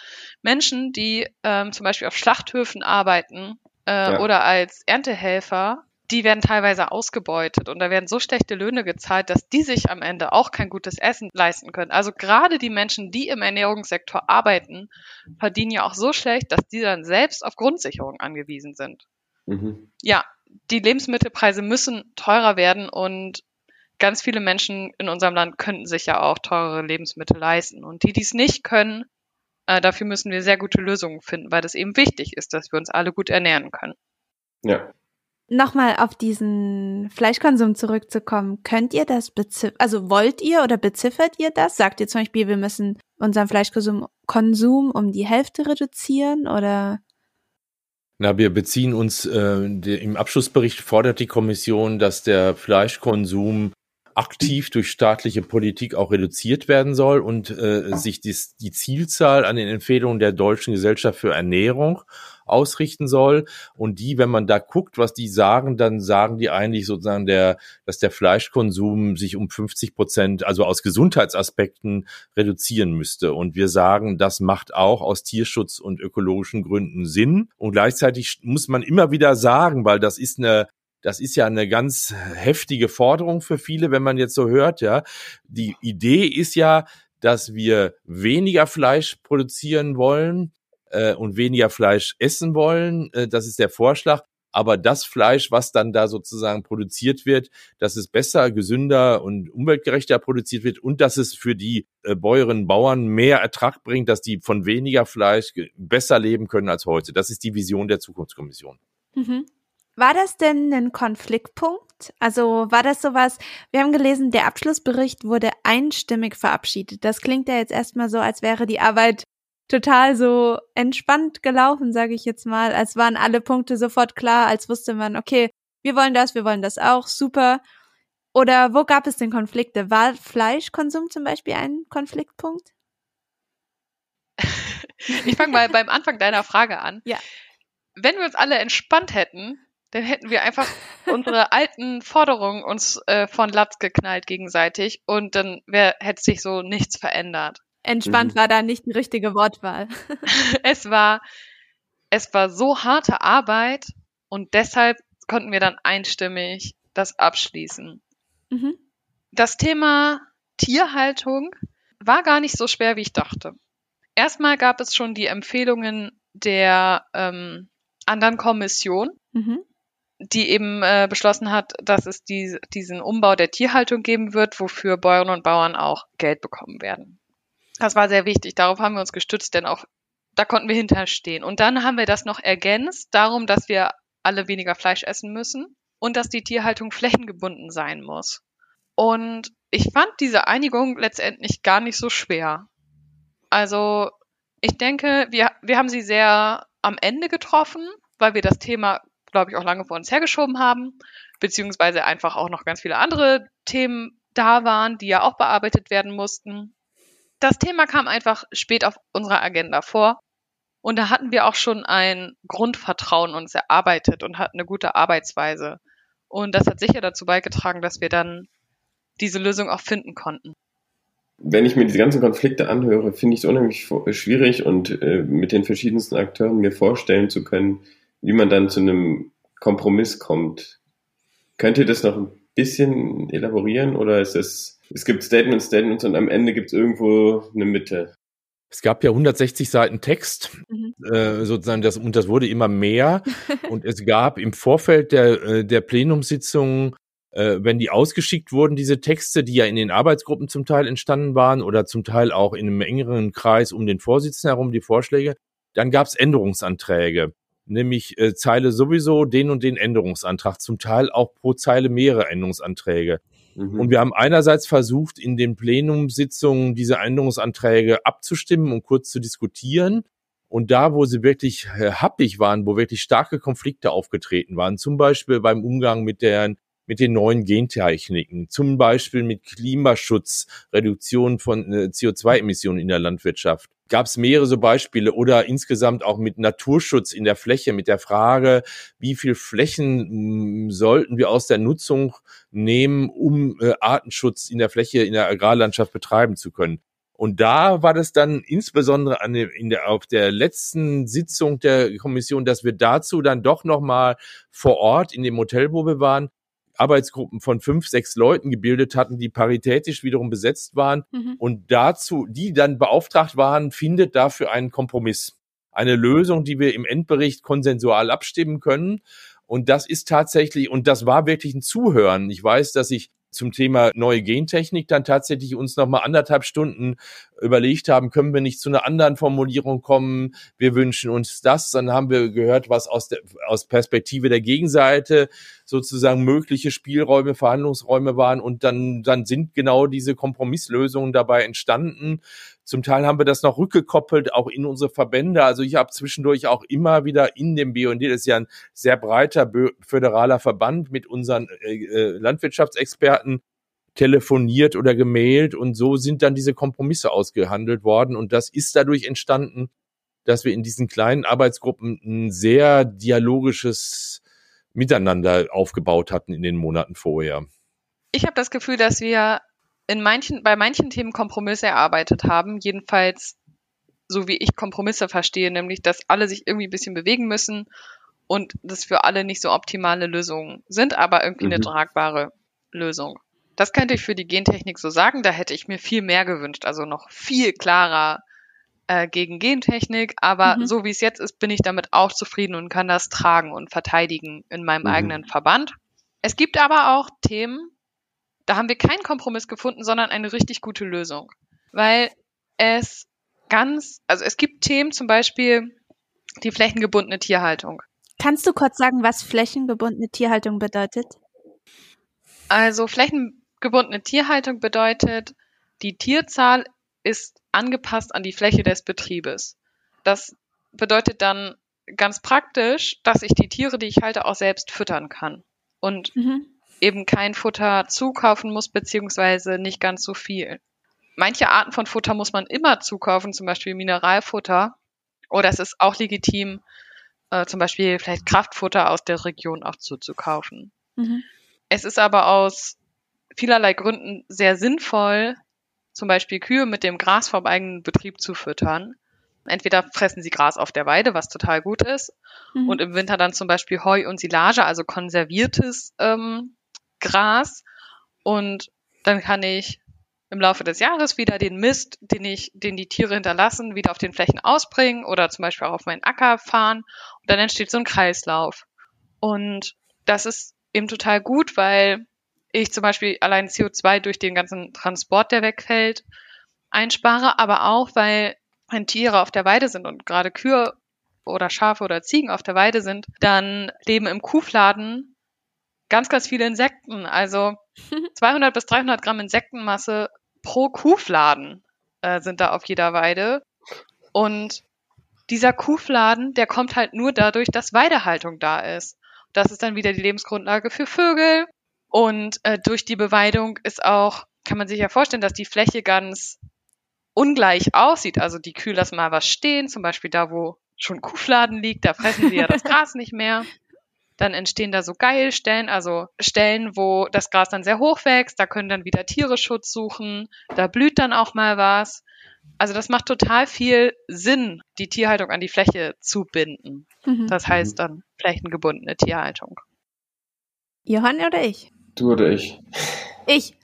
Menschen, die ähm, zum Beispiel auf Schlachthöfen arbeiten äh, ja. oder als Erntehelfer, die werden teilweise ausgebeutet und da werden so schlechte Löhne gezahlt, dass die sich am Ende auch kein gutes Essen leisten können. Also gerade die Menschen, die im Ernährungssektor arbeiten, verdienen ja auch so schlecht, dass die dann selbst auf Grundsicherung angewiesen sind. Mhm. Ja, die Lebensmittelpreise müssen teurer werden und ganz viele Menschen in unserem Land könnten sich ja auch teurere Lebensmittel leisten. Und die, die es nicht können, äh, dafür müssen wir sehr gute Lösungen finden, weil das eben wichtig ist, dass wir uns alle gut ernähren können. Ja. Nochmal auf diesen Fleischkonsum zurückzukommen. Könnt ihr das beziffern? Also wollt ihr oder beziffert ihr das? Sagt ihr zum Beispiel, wir müssen unseren Fleischkonsum Konsum um die Hälfte reduzieren oder na, wir beziehen uns, äh, der, im Abschlussbericht fordert die Kommission, dass der Fleischkonsum aktiv durch staatliche Politik auch reduziert werden soll und äh, sich dies, die Zielzahl an den Empfehlungen der Deutschen Gesellschaft für Ernährung ausrichten soll. Und die, wenn man da guckt, was die sagen, dann sagen die eigentlich sozusagen, der, dass der Fleischkonsum sich um 50 Prozent, also aus Gesundheitsaspekten reduzieren müsste. Und wir sagen, das macht auch aus Tierschutz und ökologischen Gründen Sinn. Und gleichzeitig muss man immer wieder sagen, weil das ist eine das ist ja eine ganz heftige Forderung für viele, wenn man jetzt so hört, ja. Die Idee ist ja, dass wir weniger Fleisch produzieren wollen äh, und weniger Fleisch essen wollen. Äh, das ist der Vorschlag. Aber das Fleisch, was dann da sozusagen produziert wird, dass es besser, gesünder und umweltgerechter produziert wird und dass es für die äh, Bäuerinnen und Bauern mehr Ertrag bringt, dass die von weniger Fleisch besser leben können als heute. Das ist die Vision der Zukunftskommission. Mhm. War das denn ein Konfliktpunkt? Also war das sowas, wir haben gelesen, der Abschlussbericht wurde einstimmig verabschiedet. Das klingt ja jetzt erstmal so, als wäre die Arbeit total so entspannt gelaufen, sage ich jetzt mal. Als waren alle Punkte sofort klar, als wusste man, okay, wir wollen das, wir wollen das auch, super. Oder wo gab es denn Konflikte? War Fleischkonsum zum Beispiel ein Konfliktpunkt? [laughs] ich fange mal beim Anfang deiner Frage an. Ja. Wenn wir uns alle entspannt hätten, dann hätten wir einfach unsere [laughs] alten Forderungen uns äh, von Latz geknallt gegenseitig und dann wär, hätte sich so nichts verändert. Entspannt mhm. war da nicht die richtige Wortwahl. [laughs] es war, es war so harte Arbeit und deshalb konnten wir dann einstimmig das abschließen. Mhm. Das Thema Tierhaltung war gar nicht so schwer, wie ich dachte. Erstmal gab es schon die Empfehlungen der ähm, anderen Kommission, mhm. die eben äh, beschlossen hat, dass es die, diesen Umbau der Tierhaltung geben wird, wofür Bäuerinnen und Bauern auch Geld bekommen werden. Das war sehr wichtig. Darauf haben wir uns gestützt, denn auch da konnten wir hinterstehen. Und dann haben wir das noch ergänzt, darum, dass wir alle weniger Fleisch essen müssen und dass die Tierhaltung flächengebunden sein muss. Und ich fand diese Einigung letztendlich gar nicht so schwer. Also ich denke, wir, wir haben sie sehr am Ende getroffen, weil wir das Thema, glaube ich, auch lange vor uns hergeschoben haben, beziehungsweise einfach auch noch ganz viele andere Themen da waren, die ja auch bearbeitet werden mussten. Das Thema kam einfach spät auf unserer Agenda vor. Und da hatten wir auch schon ein Grundvertrauen uns erarbeitet und hatten eine gute Arbeitsweise. Und das hat sicher dazu beigetragen, dass wir dann diese Lösung auch finden konnten. Wenn ich mir diese ganzen Konflikte anhöre, finde ich es unheimlich schwierig und äh, mit den verschiedensten Akteuren mir vorstellen zu können, wie man dann zu einem Kompromiss kommt. Könnt ihr das noch ein bisschen elaborieren oder ist es, es gibt Statements, Statements und am Ende gibt es irgendwo eine Mitte? Es gab ja 160 Seiten Text, mhm. äh, sozusagen, das, und das wurde immer mehr. [laughs] und es gab im Vorfeld der, äh, der Plenumssitzungen, äh, wenn die ausgeschickt wurden, diese Texte, die ja in den Arbeitsgruppen zum Teil entstanden waren oder zum Teil auch in einem engeren Kreis um den Vorsitzenden herum, die Vorschläge, dann gab es Änderungsanträge. Nämlich äh, Zeile sowieso den und den Änderungsantrag, zum Teil auch pro Zeile mehrere Änderungsanträge. Mhm. Und wir haben einerseits versucht, in den Plenumssitzungen diese Änderungsanträge abzustimmen und kurz zu diskutieren. Und da, wo sie wirklich äh, happig waren, wo wirklich starke Konflikte aufgetreten waren, zum Beispiel beim Umgang mit der mit den neuen Gentechniken, zum Beispiel mit Klimaschutz, Reduktion von äh, CO2-Emissionen in der Landwirtschaft. Gab es mehrere so Beispiele oder insgesamt auch mit Naturschutz in der Fläche, mit der Frage, wie viel Flächen hm, sollten wir aus der Nutzung nehmen, um äh, Artenschutz in der Fläche, in der Agrarlandschaft betreiben zu können. Und da war das dann insbesondere an in der, auf der letzten Sitzung der Kommission, dass wir dazu dann doch nochmal vor Ort in dem Hotel, wo wir waren, Arbeitsgruppen von fünf, sechs Leuten gebildet hatten, die paritätisch wiederum besetzt waren mhm. und dazu, die dann beauftragt waren, findet dafür einen Kompromiss. Eine Lösung, die wir im Endbericht konsensual abstimmen können. Und das ist tatsächlich, und das war wirklich ein Zuhören. Ich weiß, dass ich zum Thema neue Gentechnik dann tatsächlich uns noch mal anderthalb Stunden überlegt haben, können wir nicht zu einer anderen Formulierung kommen? Wir wünschen uns das. Dann haben wir gehört, was aus der aus Perspektive der Gegenseite sozusagen mögliche Spielräume, Verhandlungsräume waren und dann dann sind genau diese Kompromisslösungen dabei entstanden. Zum Teil haben wir das noch rückgekoppelt, auch in unsere Verbände. Also ich habe zwischendurch auch immer wieder in dem BUND, das ist ja ein sehr breiter föderaler Verband mit unseren äh, äh, Landwirtschaftsexperten, telefoniert oder gemailt und so sind dann diese Kompromisse ausgehandelt worden und das ist dadurch entstanden, dass wir in diesen kleinen Arbeitsgruppen ein sehr dialogisches Miteinander aufgebaut hatten in den Monaten vorher. Ich habe das Gefühl, dass wir in manchen, bei manchen Themen Kompromisse erarbeitet haben, jedenfalls so wie ich Kompromisse verstehe, nämlich dass alle sich irgendwie ein bisschen bewegen müssen und das für alle nicht so optimale Lösungen sind, aber irgendwie mhm. eine tragbare Lösung. Das könnte ich für die Gentechnik so sagen, da hätte ich mir viel mehr gewünscht, also noch viel klarer äh, gegen Gentechnik, aber mhm. so wie es jetzt ist, bin ich damit auch zufrieden und kann das tragen und verteidigen in meinem mhm. eigenen Verband. Es gibt aber auch Themen, da haben wir keinen Kompromiss gefunden, sondern eine richtig gute Lösung. Weil es ganz, also es gibt Themen, zum Beispiel die flächengebundene Tierhaltung. Kannst du kurz sagen, was flächengebundene Tierhaltung bedeutet? Also flächengebundene Tierhaltung bedeutet, die Tierzahl ist angepasst an die Fläche des Betriebes. Das bedeutet dann ganz praktisch, dass ich die Tiere, die ich halte, auch selbst füttern kann. Und mhm eben kein Futter zukaufen muss, beziehungsweise nicht ganz so viel. Manche Arten von Futter muss man immer zukaufen, zum Beispiel Mineralfutter. Oder es ist auch legitim, äh, zum Beispiel vielleicht Kraftfutter aus der Region auch zuzukaufen. Mhm. Es ist aber aus vielerlei Gründen sehr sinnvoll, zum Beispiel Kühe mit dem Gras vom eigenen Betrieb zu füttern. Entweder fressen sie Gras auf der Weide, was total gut ist, mhm. und im Winter dann zum Beispiel Heu und Silage, also konserviertes ähm, Gras. Und dann kann ich im Laufe des Jahres wieder den Mist, den ich, den die Tiere hinterlassen, wieder auf den Flächen ausbringen oder zum Beispiel auch auf meinen Acker fahren. Und dann entsteht so ein Kreislauf. Und das ist eben total gut, weil ich zum Beispiel allein CO2 durch den ganzen Transport, der wegfällt, einspare, aber auch, weil wenn Tiere auf der Weide sind und gerade Kühe oder Schafe oder Ziegen auf der Weide sind, dann leben im Kuhfladen ganz, ganz viele Insekten. Also [laughs] 200 bis 300 Gramm Insektenmasse pro Kuhfladen äh, sind da auf jeder Weide. Und dieser Kuhfladen, der kommt halt nur dadurch, dass Weidehaltung da ist. Das ist dann wieder die Lebensgrundlage für Vögel. Und äh, durch die Beweidung ist auch, kann man sich ja vorstellen, dass die Fläche ganz ungleich aussieht. Also die Kühe lassen mal was stehen, zum Beispiel da, wo schon Kuhfladen liegt, da fressen sie ja das [laughs] Gras nicht mehr. Dann entstehen da so Geilstellen, also Stellen, wo das Gras dann sehr hoch wächst, da können dann wieder Tiere Schutz suchen, da blüht dann auch mal was. Also das macht total viel Sinn, die Tierhaltung an die Fläche zu binden. Mhm. Das heißt dann flächengebundene Tierhaltung. Johann oder ich? Du oder ich? Ich.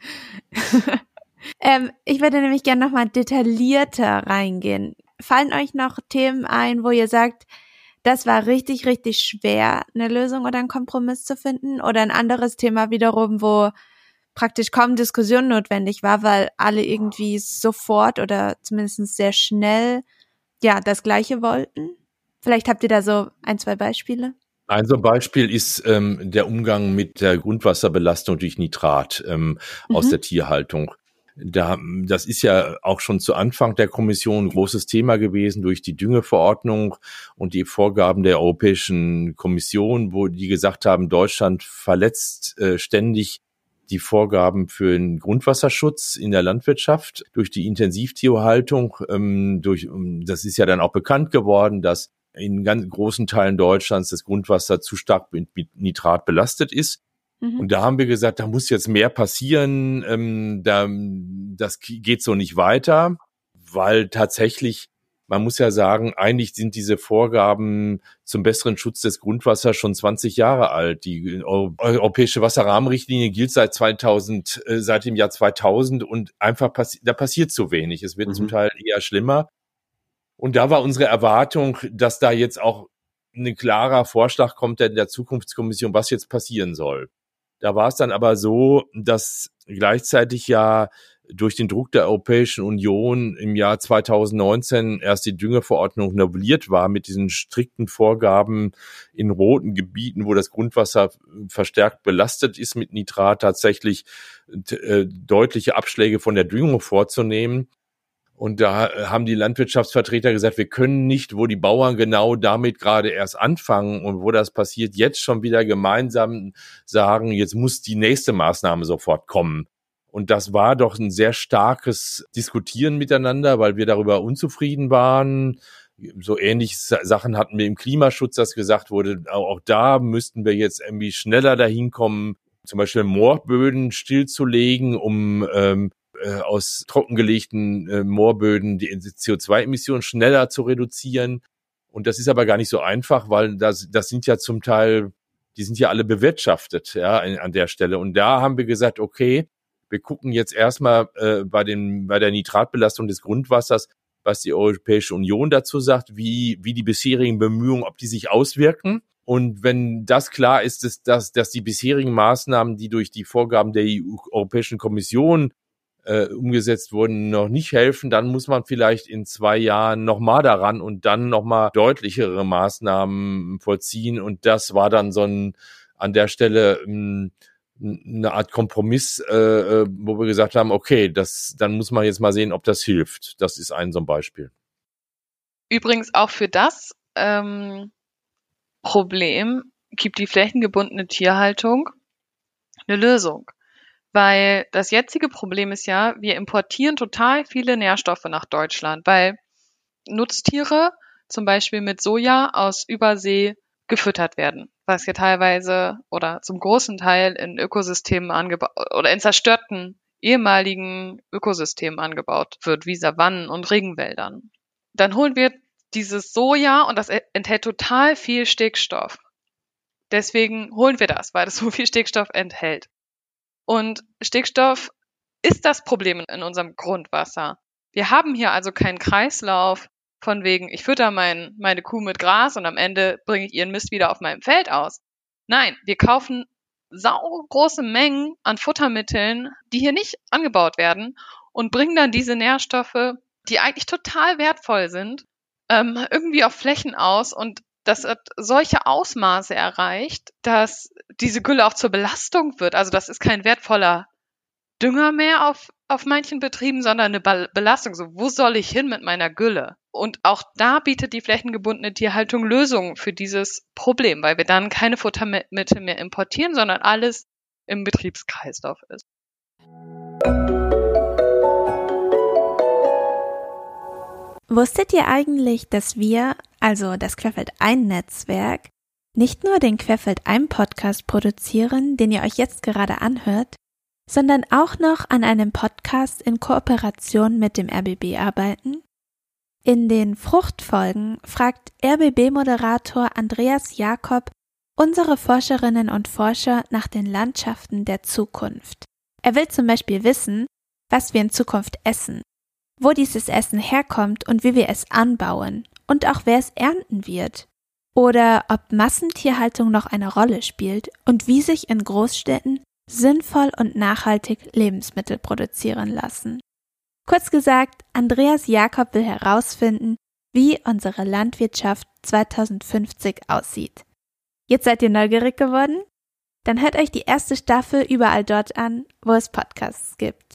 [laughs] ähm, ich würde nämlich gerne nochmal detaillierter reingehen. Fallen euch noch Themen ein, wo ihr sagt, das war richtig, richtig schwer, eine Lösung oder einen Kompromiss zu finden? Oder ein anderes Thema wiederum, wo praktisch kaum Diskussion notwendig war, weil alle irgendwie sofort oder zumindest sehr schnell ja das Gleiche wollten? Vielleicht habt ihr da so ein, zwei Beispiele? Ein so Beispiel ist ähm, der Umgang mit der Grundwasserbelastung durch Nitrat ähm, mhm. aus der Tierhaltung. Da, das ist ja auch schon zu Anfang der Kommission ein großes Thema gewesen durch die Düngeverordnung und die Vorgaben der Europäischen Kommission, wo die gesagt haben, Deutschland verletzt äh, ständig die Vorgaben für den Grundwasserschutz in der Landwirtschaft durch die Intensivtierhaltung. Ähm, durch, ähm, das ist ja dann auch bekannt geworden, dass in ganz großen Teilen Deutschlands das Grundwasser zu stark mit Nitrat belastet ist. Mhm. Und da haben wir gesagt, da muss jetzt mehr passieren, ähm, da, das geht so nicht weiter, weil tatsächlich, man muss ja sagen, eigentlich sind diese Vorgaben zum besseren Schutz des Grundwassers schon 20 Jahre alt. Die europäische Wasserrahmenrichtlinie gilt seit 2000, äh, seit dem Jahr 2000 und einfach passi da passiert zu wenig. Es wird mhm. zum Teil eher schlimmer. Und da war unsere Erwartung, dass da jetzt auch ein klarer Vorschlag kommt der, der Zukunftskommission, was jetzt passieren soll. Da war es dann aber so, dass gleichzeitig ja durch den Druck der Europäischen Union im Jahr 2019 erst die Düngeverordnung novelliert war mit diesen strikten Vorgaben in roten Gebieten, wo das Grundwasser verstärkt belastet ist mit Nitrat, tatsächlich äh, deutliche Abschläge von der Düngung vorzunehmen. Und da haben die Landwirtschaftsvertreter gesagt, wir können nicht, wo die Bauern genau damit gerade erst anfangen und wo das passiert, jetzt schon wieder gemeinsam sagen, jetzt muss die nächste Maßnahme sofort kommen. Und das war doch ein sehr starkes Diskutieren miteinander, weil wir darüber unzufrieden waren. So ähnliche Sachen hatten wir im Klimaschutz, dass gesagt wurde, auch da müssten wir jetzt irgendwie schneller dahin kommen, zum Beispiel Moorböden stillzulegen, um ähm, äh, aus trockengelegten äh, Moorböden die CO2-Emissionen schneller zu reduzieren. Und das ist aber gar nicht so einfach, weil das, das sind ja zum Teil, die sind ja alle bewirtschaftet, ja, an, der Stelle. Und da haben wir gesagt, okay, wir gucken jetzt erstmal äh, bei, den, bei der Nitratbelastung des Grundwassers, was die Europäische Union dazu sagt, wie, wie die bisherigen Bemühungen, ob die sich auswirken. Und wenn das klar ist, dass, dass, dass die bisherigen Maßnahmen, die durch die Vorgaben der EU, Europäischen Kommission äh, umgesetzt wurden, noch nicht helfen, dann muss man vielleicht in zwei Jahren nochmal daran und dann nochmal deutlichere Maßnahmen vollziehen. Und das war dann so ein an der Stelle ähm, eine Art Kompromiss, äh, äh, wo wir gesagt haben, okay, das, dann muss man jetzt mal sehen, ob das hilft. Das ist ein so ein Beispiel. Übrigens auch für das ähm, Problem gibt die flächengebundene Tierhaltung eine Lösung. Weil das jetzige Problem ist ja, wir importieren total viele Nährstoffe nach Deutschland, weil Nutztiere zum Beispiel mit Soja aus Übersee gefüttert werden, was ja teilweise oder zum großen Teil in Ökosystemen angebaut oder in zerstörten ehemaligen Ökosystemen angebaut wird, wie Savannen und Regenwäldern. Dann holen wir dieses Soja und das enthält total viel Stickstoff. Deswegen holen wir das, weil es so viel Stickstoff enthält. Und Stickstoff ist das Problem in unserem Grundwasser. Wir haben hier also keinen Kreislauf von wegen, ich fütter mein, meine Kuh mit Gras und am Ende bringe ich ihren Mist wieder auf meinem Feld aus. Nein, wir kaufen saugroße Mengen an Futtermitteln, die hier nicht angebaut werden und bringen dann diese Nährstoffe, die eigentlich total wertvoll sind, ähm, irgendwie auf Flächen aus und das hat solche Ausmaße erreicht, dass diese Gülle auch zur Belastung wird. Also das ist kein wertvoller Dünger mehr auf, auf manchen Betrieben, sondern eine Belastung. So, wo soll ich hin mit meiner Gülle? Und auch da bietet die flächengebundene Tierhaltung Lösungen für dieses Problem, weil wir dann keine Futtermittel mehr importieren, sondern alles im Betriebskreislauf ist. Wusstet ihr eigentlich, dass wir, also das Querfeld ein Netzwerk, nicht nur den Querfeld ein Podcast produzieren, den ihr euch jetzt gerade anhört, sondern auch noch an einem Podcast in Kooperation mit dem RBB arbeiten? In den Fruchtfolgen fragt RBB-Moderator Andreas Jakob unsere Forscherinnen und Forscher nach den Landschaften der Zukunft. Er will zum Beispiel wissen, was wir in Zukunft essen, wo dieses Essen herkommt und wie wir es anbauen und auch wer es ernten wird. Oder ob Massentierhaltung noch eine Rolle spielt und wie sich in Großstädten sinnvoll und nachhaltig Lebensmittel produzieren lassen. Kurz gesagt, Andreas Jakob will herausfinden, wie unsere Landwirtschaft 2050 aussieht. Jetzt seid ihr neugierig geworden? Dann hört euch die erste Staffel überall dort an, wo es Podcasts gibt.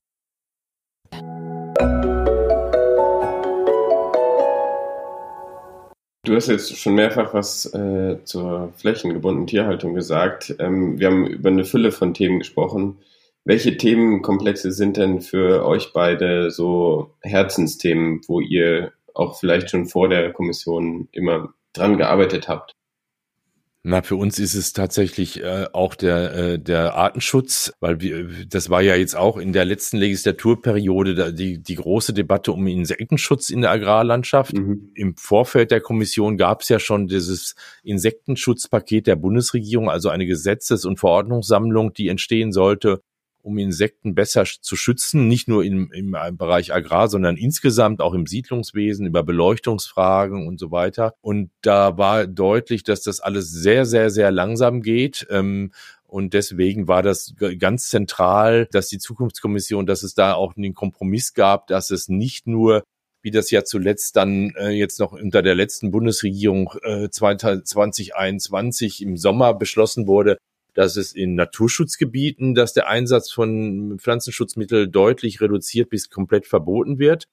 Du hast jetzt schon mehrfach was äh, zur flächengebundenen Tierhaltung gesagt. Ähm, wir haben über eine Fülle von Themen gesprochen. Welche Themenkomplexe sind denn für euch beide so Herzensthemen, wo ihr auch vielleicht schon vor der Kommission immer dran gearbeitet habt? Na, für uns ist es tatsächlich äh, auch der, äh, der Artenschutz, weil wir, das war ja jetzt auch in der letzten Legislaturperiode da, die, die große Debatte um Insektenschutz in der Agrarlandschaft. Mhm. Im Vorfeld der Kommission gab es ja schon dieses Insektenschutzpaket der Bundesregierung, also eine Gesetzes- und Verordnungssammlung, die entstehen sollte, um Insekten besser zu schützen, nicht nur im, im Bereich Agrar, sondern insgesamt auch im Siedlungswesen, über Beleuchtungsfragen und so weiter. Und da war deutlich, dass das alles sehr, sehr, sehr langsam geht. Ähm, und deswegen war das ganz zentral, dass die Zukunftskommission, dass es da auch einen Kompromiss gab, dass es nicht nur wie das ja zuletzt dann äh, jetzt noch unter der letzten Bundesregierung äh, 2021 im Sommer beschlossen wurde, dass es in Naturschutzgebieten, dass der Einsatz von Pflanzenschutzmitteln deutlich reduziert bis komplett verboten wird.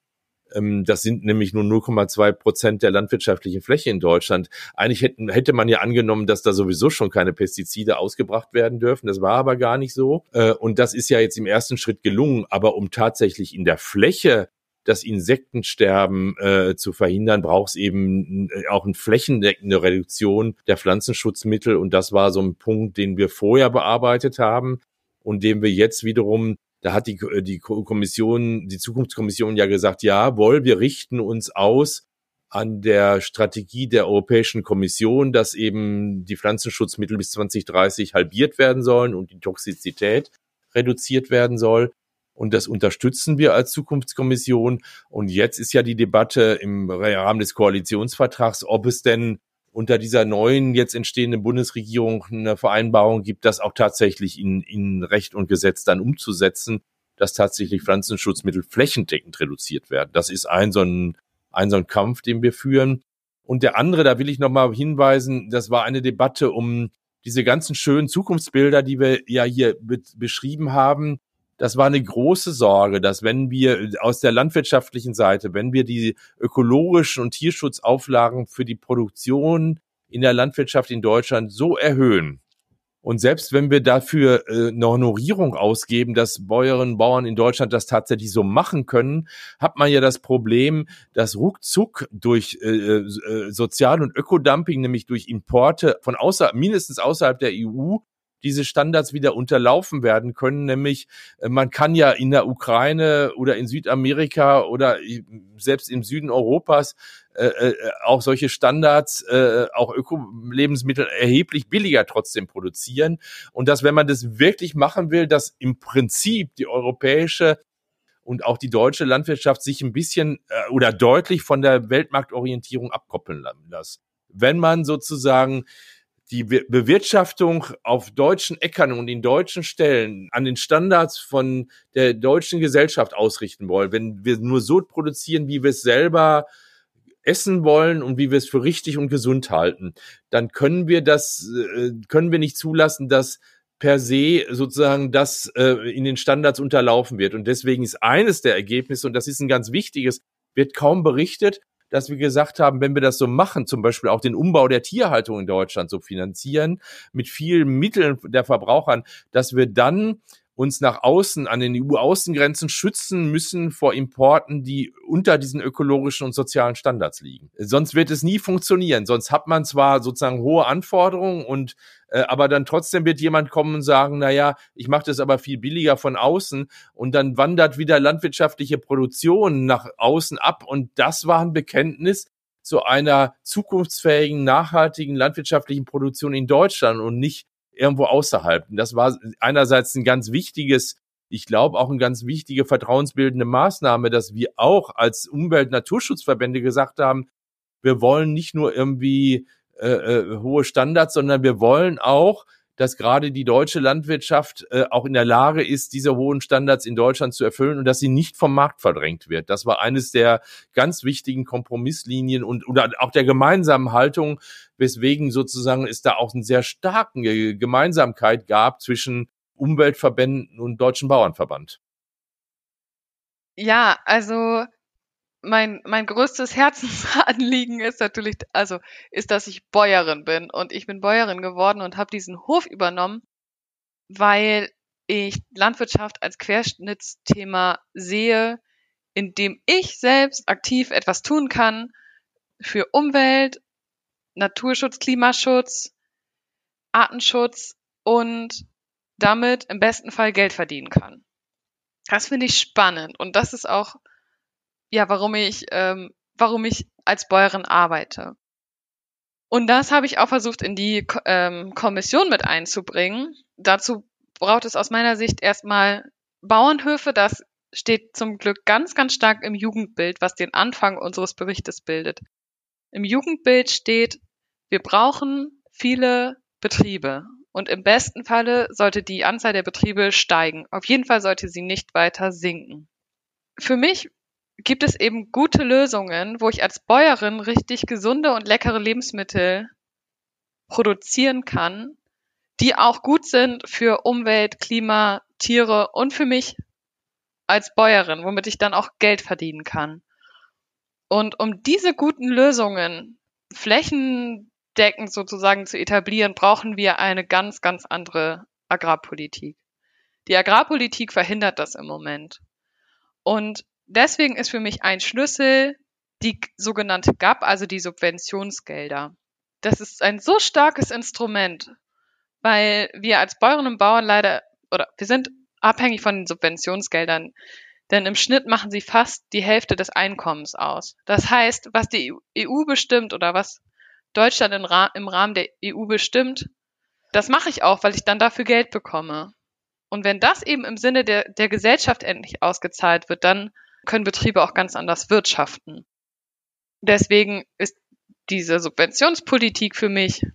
Ähm, das sind nämlich nur 0,2 Prozent der landwirtschaftlichen Fläche in Deutschland. Eigentlich hätten, hätte man ja angenommen, dass da sowieso schon keine Pestizide ausgebracht werden dürfen. Das war aber gar nicht so. Äh, und das ist ja jetzt im ersten Schritt gelungen. Aber um tatsächlich in der Fläche das Insektensterben äh, zu verhindern, braucht es eben äh, auch eine flächendeckende Reduktion der Pflanzenschutzmittel. Und das war so ein Punkt, den wir vorher bearbeitet haben und den wir jetzt wiederum da hat die, äh, die Kommission, die Zukunftskommission ja gesagt, jawohl, wir richten uns aus an der Strategie der Europäischen Kommission, dass eben die Pflanzenschutzmittel bis 2030 halbiert werden sollen und die Toxizität reduziert werden soll. Und das unterstützen wir als Zukunftskommission. Und jetzt ist ja die Debatte im Rahmen des Koalitionsvertrags, ob es denn unter dieser neuen jetzt entstehenden Bundesregierung eine Vereinbarung gibt, das auch tatsächlich in, in Recht und Gesetz dann umzusetzen, dass tatsächlich Pflanzenschutzmittel flächendeckend reduziert werden. Das ist ein so ein, ein so ein Kampf, den wir führen. Und der andere, da will ich nochmal hinweisen, das war eine Debatte um diese ganzen schönen Zukunftsbilder, die wir ja hier be beschrieben haben das war eine große Sorge, dass wenn wir aus der landwirtschaftlichen Seite, wenn wir die ökologischen und Tierschutzauflagen für die Produktion in der Landwirtschaft in Deutschland so erhöhen, und selbst wenn wir dafür äh, eine Honorierung ausgeben, dass Bäuerinnen und Bauern in Deutschland das tatsächlich so machen können, hat man ja das Problem, dass ruckzuck durch äh, äh, Sozial- und Ökodumping, nämlich durch Importe von außer, mindestens außerhalb der EU, diese Standards wieder unterlaufen werden können. Nämlich, äh, man kann ja in der Ukraine oder in Südamerika oder selbst im Süden Europas äh, äh, auch solche Standards, äh, auch Öko-Lebensmittel erheblich billiger trotzdem produzieren. Und dass, wenn man das wirklich machen will, dass im Prinzip die europäische und auch die deutsche Landwirtschaft sich ein bisschen äh, oder deutlich von der Weltmarktorientierung abkoppeln lassen. Wenn man sozusagen die Bewirtschaftung auf deutschen Äckern und in deutschen Stellen an den Standards von der deutschen Gesellschaft ausrichten wollen, wenn wir nur so produzieren, wie wir es selber essen wollen und wie wir es für richtig und gesund halten, dann können wir das, äh, können wir nicht zulassen, dass per se sozusagen das äh, in den Standards unterlaufen wird. Und deswegen ist eines der Ergebnisse, und das ist ein ganz wichtiges, wird kaum berichtet, dass wir gesagt haben, wenn wir das so machen, zum Beispiel auch den Umbau der Tierhaltung in Deutschland so finanzieren, mit vielen Mitteln der Verbrauchern, dass wir dann uns nach außen an den EU-Außengrenzen schützen müssen vor Importen, die unter diesen ökologischen und sozialen Standards liegen. Sonst wird es nie funktionieren. Sonst hat man zwar sozusagen hohe Anforderungen und äh, aber dann trotzdem wird jemand kommen und sagen, na ja, ich mache das aber viel billiger von außen und dann wandert wieder landwirtschaftliche Produktion nach außen ab und das war ein Bekenntnis zu einer zukunftsfähigen, nachhaltigen landwirtschaftlichen Produktion in Deutschland und nicht irgendwo außerhalb. Und das war einerseits ein ganz wichtiges, ich glaube auch eine ganz wichtige vertrauensbildende Maßnahme, dass wir auch als Umwelt-Naturschutzverbände gesagt haben, wir wollen nicht nur irgendwie äh, äh, hohe Standards, sondern wir wollen auch dass gerade die deutsche Landwirtschaft äh, auch in der Lage ist, diese hohen Standards in Deutschland zu erfüllen und dass sie nicht vom Markt verdrängt wird. Das war eines der ganz wichtigen Kompromisslinien und oder auch der gemeinsamen Haltung, weswegen sozusagen es da auch eine sehr starke Gemeinsamkeit gab zwischen Umweltverbänden und Deutschen Bauernverband. Ja, also mein, mein größtes Herzensanliegen ist natürlich, also ist, dass ich Bäuerin bin. Und ich bin Bäuerin geworden und habe diesen Hof übernommen, weil ich Landwirtschaft als Querschnittsthema sehe, in dem ich selbst aktiv etwas tun kann für Umwelt, Naturschutz, Klimaschutz, Artenschutz und damit im besten Fall Geld verdienen kann. Das finde ich spannend und das ist auch ja, warum ich, ähm, warum ich als Bäuerin arbeite. Und das habe ich auch versucht in die ähm, Kommission mit einzubringen. Dazu braucht es aus meiner Sicht erstmal Bauernhöfe. Das steht zum Glück ganz, ganz stark im Jugendbild, was den Anfang unseres Berichtes bildet. Im Jugendbild steht, wir brauchen viele Betriebe. Und im besten Falle sollte die Anzahl der Betriebe steigen. Auf jeden Fall sollte sie nicht weiter sinken. Für mich gibt es eben gute Lösungen, wo ich als Bäuerin richtig gesunde und leckere Lebensmittel produzieren kann, die auch gut sind für Umwelt, Klima, Tiere und für mich als Bäuerin, womit ich dann auch Geld verdienen kann. Und um diese guten Lösungen flächendeckend sozusagen zu etablieren, brauchen wir eine ganz, ganz andere Agrarpolitik. Die Agrarpolitik verhindert das im Moment. Und deswegen ist für mich ein Schlüssel die sogenannte GAP, also die Subventionsgelder. Das ist ein so starkes Instrument, weil wir als Bäuerinnen und Bauern leider, oder wir sind abhängig von den Subventionsgeldern, denn im Schnitt machen sie fast die Hälfte des Einkommens aus. Das heißt, was die EU bestimmt oder was Deutschland im Rahmen der EU bestimmt, das mache ich auch, weil ich dann dafür Geld bekomme. Und wenn das eben im Sinne der, der Gesellschaft endlich ausgezahlt wird, dann können Betriebe auch ganz anders wirtschaften. Deswegen ist diese Subventionspolitik für mich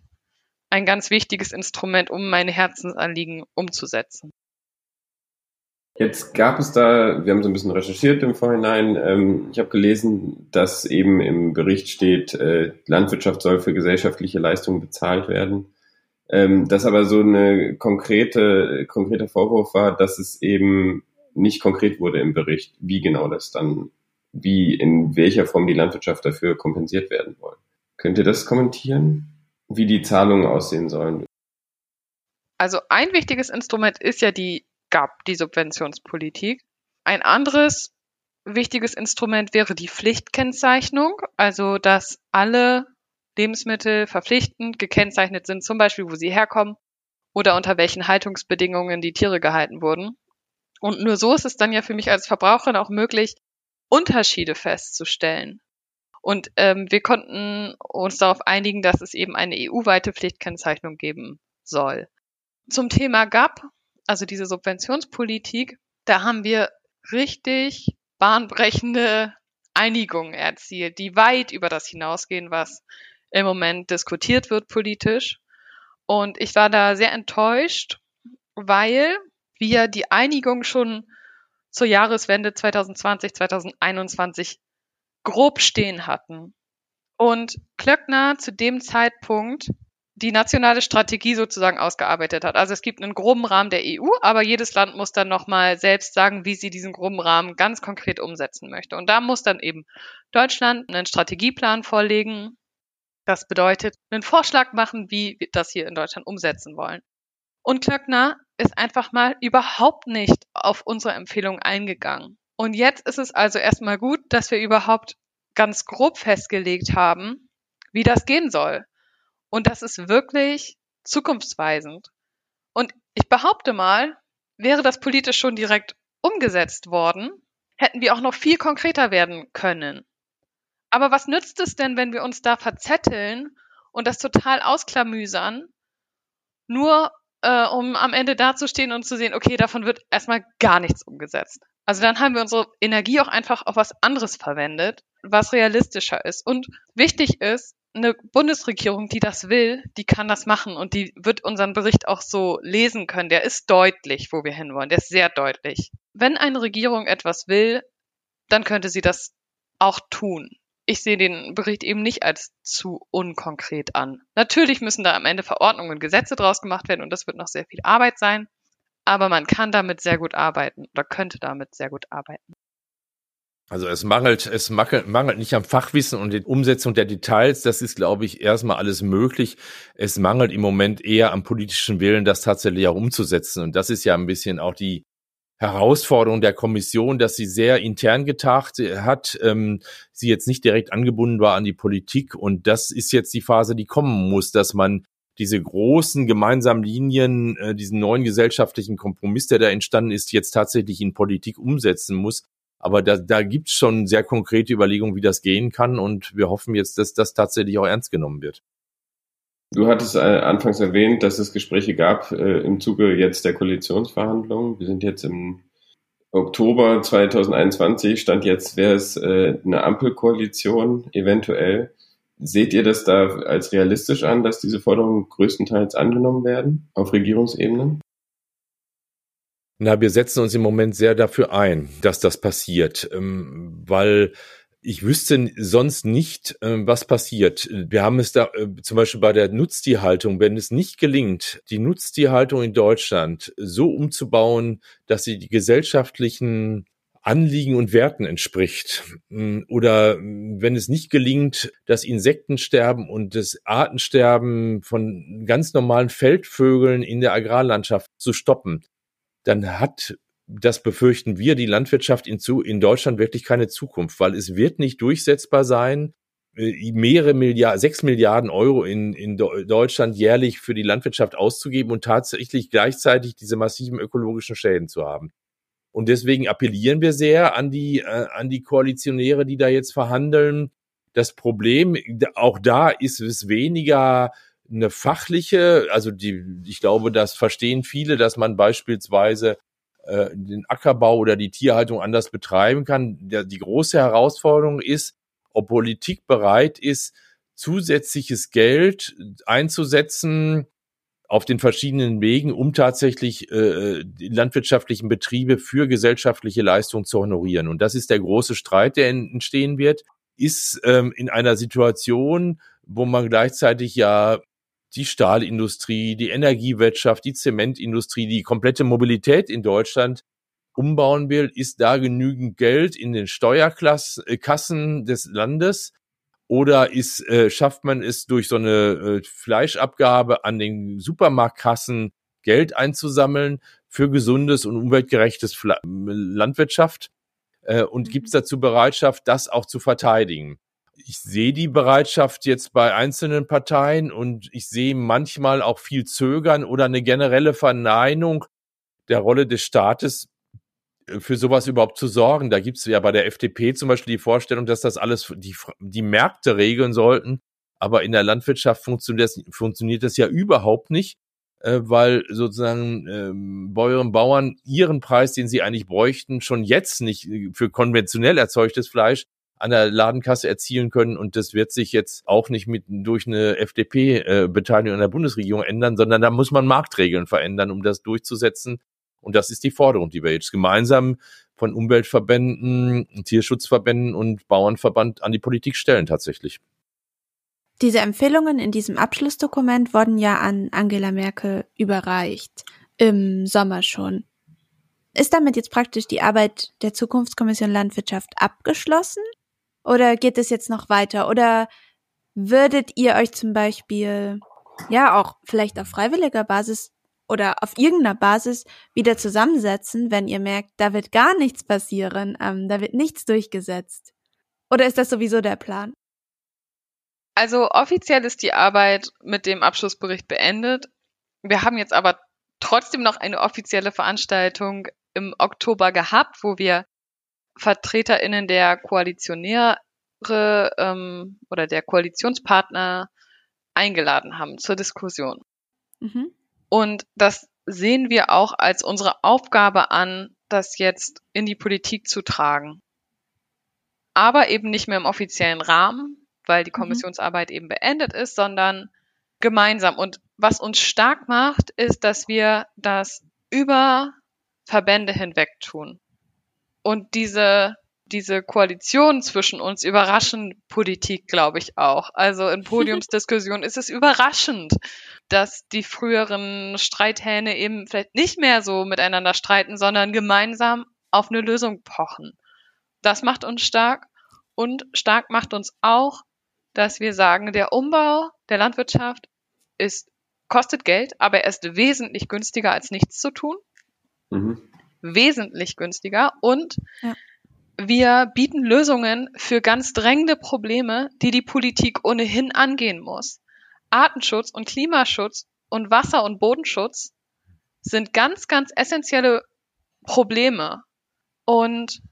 ein ganz wichtiges Instrument, um meine Herzensanliegen umzusetzen. Jetzt gab es da, wir haben so ein bisschen recherchiert im Vorhinein, ähm, ich habe gelesen, dass eben im Bericht steht, äh, Landwirtschaft soll für gesellschaftliche Leistungen bezahlt werden. Ähm, dass aber so eine konkrete, konkreter Vorwurf war, dass es eben nicht konkret wurde im Bericht, wie genau das dann, wie in welcher Form die Landwirtschaft dafür kompensiert werden soll. Könnt ihr das kommentieren? Wie die Zahlungen aussehen sollen? Also ein wichtiges Instrument ist ja die GAP, die Subventionspolitik. Ein anderes wichtiges Instrument wäre die Pflichtkennzeichnung, also dass alle Lebensmittel verpflichtend gekennzeichnet sind, zum Beispiel wo sie herkommen oder unter welchen Haltungsbedingungen die Tiere gehalten wurden. Und nur so ist es dann ja für mich als Verbraucherin auch möglich, Unterschiede festzustellen. Und ähm, wir konnten uns darauf einigen, dass es eben eine EU-weite Pflichtkennzeichnung geben soll. Zum Thema GAP, also diese Subventionspolitik, da haben wir richtig bahnbrechende Einigungen erzielt, die weit über das hinausgehen, was im Moment diskutiert wird politisch. Und ich war da sehr enttäuscht, weil wir die Einigung schon zur Jahreswende 2020, 2021 grob stehen hatten. Und Klöckner zu dem Zeitpunkt die nationale Strategie sozusagen ausgearbeitet hat. Also es gibt einen groben Rahmen der EU, aber jedes Land muss dann nochmal selbst sagen, wie sie diesen groben Rahmen ganz konkret umsetzen möchte. Und da muss dann eben Deutschland einen Strategieplan vorlegen. Das bedeutet, einen Vorschlag machen, wie wir das hier in Deutschland umsetzen wollen. Und Klöckner ist einfach mal überhaupt nicht auf unsere Empfehlung eingegangen. Und jetzt ist es also erstmal gut, dass wir überhaupt ganz grob festgelegt haben, wie das gehen soll. Und das ist wirklich zukunftsweisend. Und ich behaupte mal, wäre das politisch schon direkt umgesetzt worden, hätten wir auch noch viel konkreter werden können. Aber was nützt es denn, wenn wir uns da verzetteln und das total ausklamüsern, nur äh, um am Ende dazustehen und zu sehen, okay, davon wird erstmal gar nichts umgesetzt. Also dann haben wir unsere Energie auch einfach auf was anderes verwendet, was realistischer ist. Und wichtig ist, eine Bundesregierung, die das will, die kann das machen und die wird unseren Bericht auch so lesen können. Der ist deutlich, wo wir hinwollen. Der ist sehr deutlich. Wenn eine Regierung etwas will, dann könnte sie das auch tun. Ich sehe den Bericht eben nicht als zu unkonkret an. Natürlich müssen da am Ende Verordnungen und Gesetze draus gemacht werden und das wird noch sehr viel Arbeit sein. Aber man kann damit sehr gut arbeiten oder könnte damit sehr gut arbeiten. Also es mangelt, es mangelt nicht am Fachwissen und der Umsetzung der Details. Das ist, glaube ich, erstmal alles möglich. Es mangelt im Moment eher am politischen Willen, das tatsächlich auch umzusetzen. Und das ist ja ein bisschen auch die Herausforderung der Kommission, dass sie sehr intern getagt hat, ähm, sie jetzt nicht direkt angebunden war an die Politik. Und das ist jetzt die Phase, die kommen muss, dass man diese großen gemeinsamen Linien, äh, diesen neuen gesellschaftlichen Kompromiss, der da entstanden ist, jetzt tatsächlich in Politik umsetzen muss. Aber da, da gibt es schon sehr konkrete Überlegungen, wie das gehen kann. Und wir hoffen jetzt, dass das tatsächlich auch ernst genommen wird. Du hattest äh, anfangs erwähnt, dass es Gespräche gab äh, im Zuge jetzt der Koalitionsverhandlungen. Wir sind jetzt im Oktober 2021. Stand jetzt wäre es äh, eine Ampelkoalition eventuell. Seht ihr das da als realistisch an, dass diese Forderungen größtenteils angenommen werden auf Regierungsebene? Na, wir setzen uns im Moment sehr dafür ein, dass das passiert, ähm, weil ich wüsste sonst nicht, ähm, was passiert. Wir haben es da äh, zum Beispiel bei der Nutztierhaltung, wenn es nicht gelingt, die Nutztierhaltung in Deutschland so umzubauen, dass sie die gesellschaftlichen Anliegen und Werten entspricht. Mm, oder wenn es nicht gelingt, das Insektensterben und das Artensterben von ganz normalen Feldvögeln in der Agrarlandschaft zu stoppen, dann hat das befürchten wir, die Landwirtschaft in, zu, in Deutschland wirklich keine Zukunft, weil es wird nicht durchsetzbar sein, äh, mehrere Milliarden, sechs Milliarden Euro in, in Deutschland jährlich für die Landwirtschaft auszugeben und tatsächlich gleichzeitig diese massiven ökologischen Schäden zu haben. Und deswegen appellieren wir sehr an die, äh, an die Koalitionäre, die da jetzt verhandeln. Das Problem, auch da ist es weniger eine fachliche, also die, ich glaube, das verstehen viele, dass man beispielsweise äh, den Ackerbau oder die Tierhaltung anders betreiben kann. Der, die große Herausforderung ist, ob Politik bereit ist, zusätzliches Geld einzusetzen auf den verschiedenen Wegen, um tatsächlich äh, die landwirtschaftlichen Betriebe für gesellschaftliche Leistungen zu honorieren. Und das ist der große Streit, der entstehen wird, ist ähm, in einer Situation, wo man gleichzeitig ja die Stahlindustrie, die Energiewirtschaft, die Zementindustrie, die komplette Mobilität in Deutschland umbauen will, ist da genügend Geld in den Steuerkassen des Landes? Oder ist, äh, schafft man es durch so eine äh, Fleischabgabe an den Supermarktkassen Geld einzusammeln für gesundes und umweltgerechtes Fla Landwirtschaft? Äh, und gibt es dazu Bereitschaft, das auch zu verteidigen? Ich sehe die Bereitschaft jetzt bei einzelnen Parteien und ich sehe manchmal auch viel Zögern oder eine generelle Verneinung der Rolle des Staates äh, für sowas überhaupt zu sorgen. Da gibt es ja bei der FDP zum Beispiel die Vorstellung, dass das alles die, die Märkte regeln sollten. Aber in der Landwirtschaft funktioniert das, funktioniert das ja überhaupt nicht, äh, weil sozusagen ähm, Bäuerinnen und Bauern ihren Preis, den sie eigentlich bräuchten, schon jetzt nicht äh, für konventionell erzeugtes Fleisch an der Ladenkasse erzielen können. Und das wird sich jetzt auch nicht mit durch eine FDP-Beteiligung äh, in der Bundesregierung ändern, sondern da muss man Marktregeln verändern, um das durchzusetzen. Und das ist die Forderung, die wir jetzt gemeinsam von Umweltverbänden, Tierschutzverbänden und Bauernverband an die Politik stellen tatsächlich. Diese Empfehlungen in diesem Abschlussdokument wurden ja an Angela Merkel überreicht, im Sommer schon. Ist damit jetzt praktisch die Arbeit der Zukunftskommission Landwirtschaft abgeschlossen? Oder geht es jetzt noch weiter? Oder würdet ihr euch zum Beispiel, ja, auch vielleicht auf freiwilliger Basis oder auf irgendeiner Basis wieder zusammensetzen, wenn ihr merkt, da wird gar nichts passieren, ähm, da wird nichts durchgesetzt? Oder ist das sowieso der Plan? Also offiziell ist die Arbeit mit dem Abschlussbericht beendet. Wir haben jetzt aber trotzdem noch eine offizielle Veranstaltung im Oktober gehabt, wo wir VertreterInnen der Koalitionäre ähm, oder der Koalitionspartner eingeladen haben zur Diskussion. Mhm. Und das sehen wir auch als unsere Aufgabe an, das jetzt in die Politik zu tragen. Aber eben nicht mehr im offiziellen Rahmen, weil die mhm. Kommissionsarbeit mhm. eben beendet ist, sondern gemeinsam. Und was uns stark macht, ist, dass wir das über Verbände hinweg tun. Und diese, diese Koalition zwischen uns überraschen Politik, glaube ich, auch. Also in [laughs] Podiumsdiskussionen ist es überraschend, dass die früheren Streithähne eben vielleicht nicht mehr so miteinander streiten, sondern gemeinsam auf eine Lösung pochen. Das macht uns stark und stark macht uns auch, dass wir sagen, der Umbau der Landwirtschaft ist, kostet Geld, aber er ist wesentlich günstiger als nichts zu tun. Mhm. Wesentlich günstiger. Und ja. wir bieten Lösungen für ganz drängende Probleme, die die Politik ohnehin angehen muss. Artenschutz und Klimaschutz und Wasser- und Bodenschutz sind ganz, ganz essentielle Probleme. Und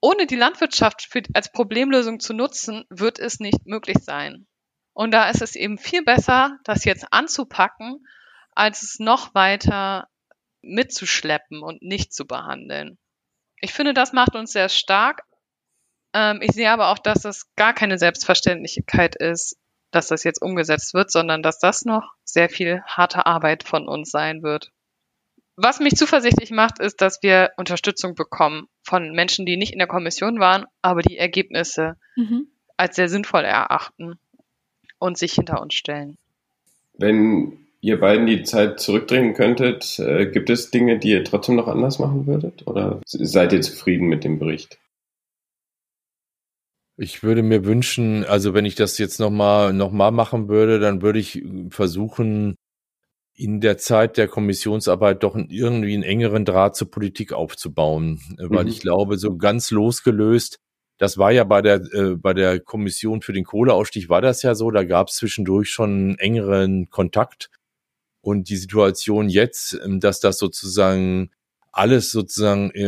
ohne die Landwirtschaft für, als Problemlösung zu nutzen, wird es nicht möglich sein. Und da ist es eben viel besser, das jetzt anzupacken, als es noch weiter mitzuschleppen und nicht zu behandeln. Ich finde, das macht uns sehr stark. Ähm, ich sehe aber auch, dass es gar keine Selbstverständlichkeit ist, dass das jetzt umgesetzt wird, sondern dass das noch sehr viel harte Arbeit von uns sein wird. Was mich zuversichtlich macht, ist, dass wir Unterstützung bekommen von Menschen, die nicht in der Kommission waren, aber die Ergebnisse mhm. als sehr sinnvoll erachten und sich hinter uns stellen. Wenn ihr beiden die Zeit zurückdrehen könntet, äh, gibt es Dinge, die ihr trotzdem noch anders machen würdet? Oder seid ihr zufrieden mit dem Bericht? Ich würde mir wünschen, also wenn ich das jetzt nochmal noch mal machen würde, dann würde ich versuchen, in der Zeit der Kommissionsarbeit doch irgendwie einen engeren Draht zur Politik aufzubauen. Weil mhm. ich glaube, so ganz losgelöst das war ja bei der, äh, bei der Kommission für den Kohleausstieg war das ja so. Da gab es zwischendurch schon engeren Kontakt. Und die Situation jetzt, ähm, dass das sozusagen alles sozusagen äh,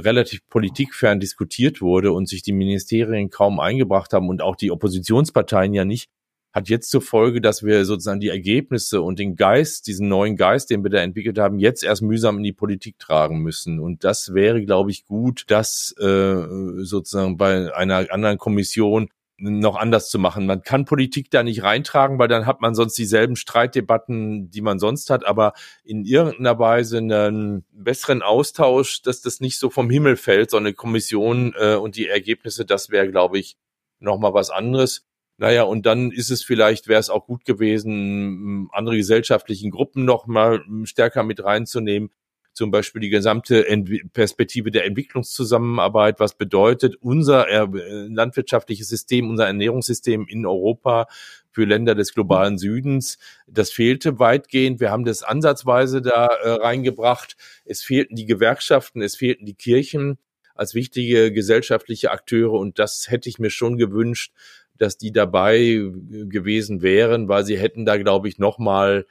relativ politikfern diskutiert wurde und sich die Ministerien kaum eingebracht haben und auch die Oppositionsparteien ja nicht, hat jetzt zur Folge, dass wir sozusagen die Ergebnisse und den Geist, diesen neuen Geist, den wir da entwickelt haben, jetzt erst mühsam in die Politik tragen müssen. Und das wäre, glaube ich, gut, das äh, sozusagen bei einer anderen Kommission noch anders zu machen. Man kann Politik da nicht reintragen, weil dann hat man sonst dieselben Streitdebatten, die man sonst hat, aber in irgendeiner Weise einen besseren Austausch, dass das nicht so vom Himmel fällt, so eine Kommission äh, und die Ergebnisse, das wäre, glaube ich, nochmal was anderes. Naja, und dann ist es vielleicht, wäre es auch gut gewesen, andere gesellschaftlichen Gruppen noch mal stärker mit reinzunehmen zum Beispiel die gesamte Ent Perspektive der Entwicklungszusammenarbeit, was bedeutet unser äh, landwirtschaftliches System, unser Ernährungssystem in Europa für Länder des globalen Südens. Das fehlte weitgehend. Wir haben das ansatzweise da äh, reingebracht. Es fehlten die Gewerkschaften, es fehlten die Kirchen als wichtige gesellschaftliche Akteure und das hätte ich mir schon gewünscht, dass die dabei gewesen wären, weil sie hätten da, glaube ich, nochmal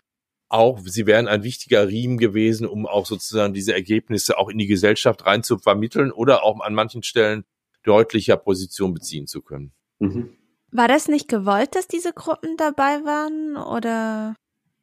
auch, sie wären ein wichtiger Riemen gewesen, um auch sozusagen diese Ergebnisse auch in die Gesellschaft rein zu vermitteln oder auch an manchen Stellen deutlicher Position beziehen zu können. Mhm. War das nicht gewollt, dass diese Gruppen dabei waren oder?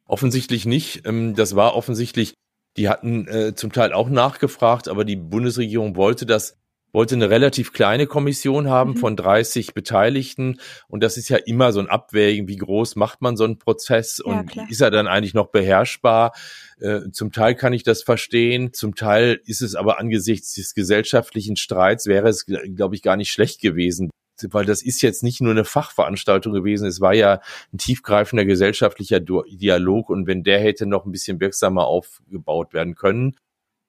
Offensichtlich nicht. Ähm, das war offensichtlich, die hatten äh, zum Teil auch nachgefragt, aber die Bundesregierung wollte das wollte eine relativ kleine Kommission haben mhm. von 30 Beteiligten. Und das ist ja immer so ein Abwägen, wie groß macht man so einen Prozess und ja, ist er dann eigentlich noch beherrschbar? Äh, zum Teil kann ich das verstehen, zum Teil ist es aber angesichts des gesellschaftlichen Streits, wäre es, glaube ich, gar nicht schlecht gewesen, weil das ist jetzt nicht nur eine Fachveranstaltung gewesen, es war ja ein tiefgreifender gesellschaftlicher Dialog und wenn der hätte noch ein bisschen wirksamer aufgebaut werden können,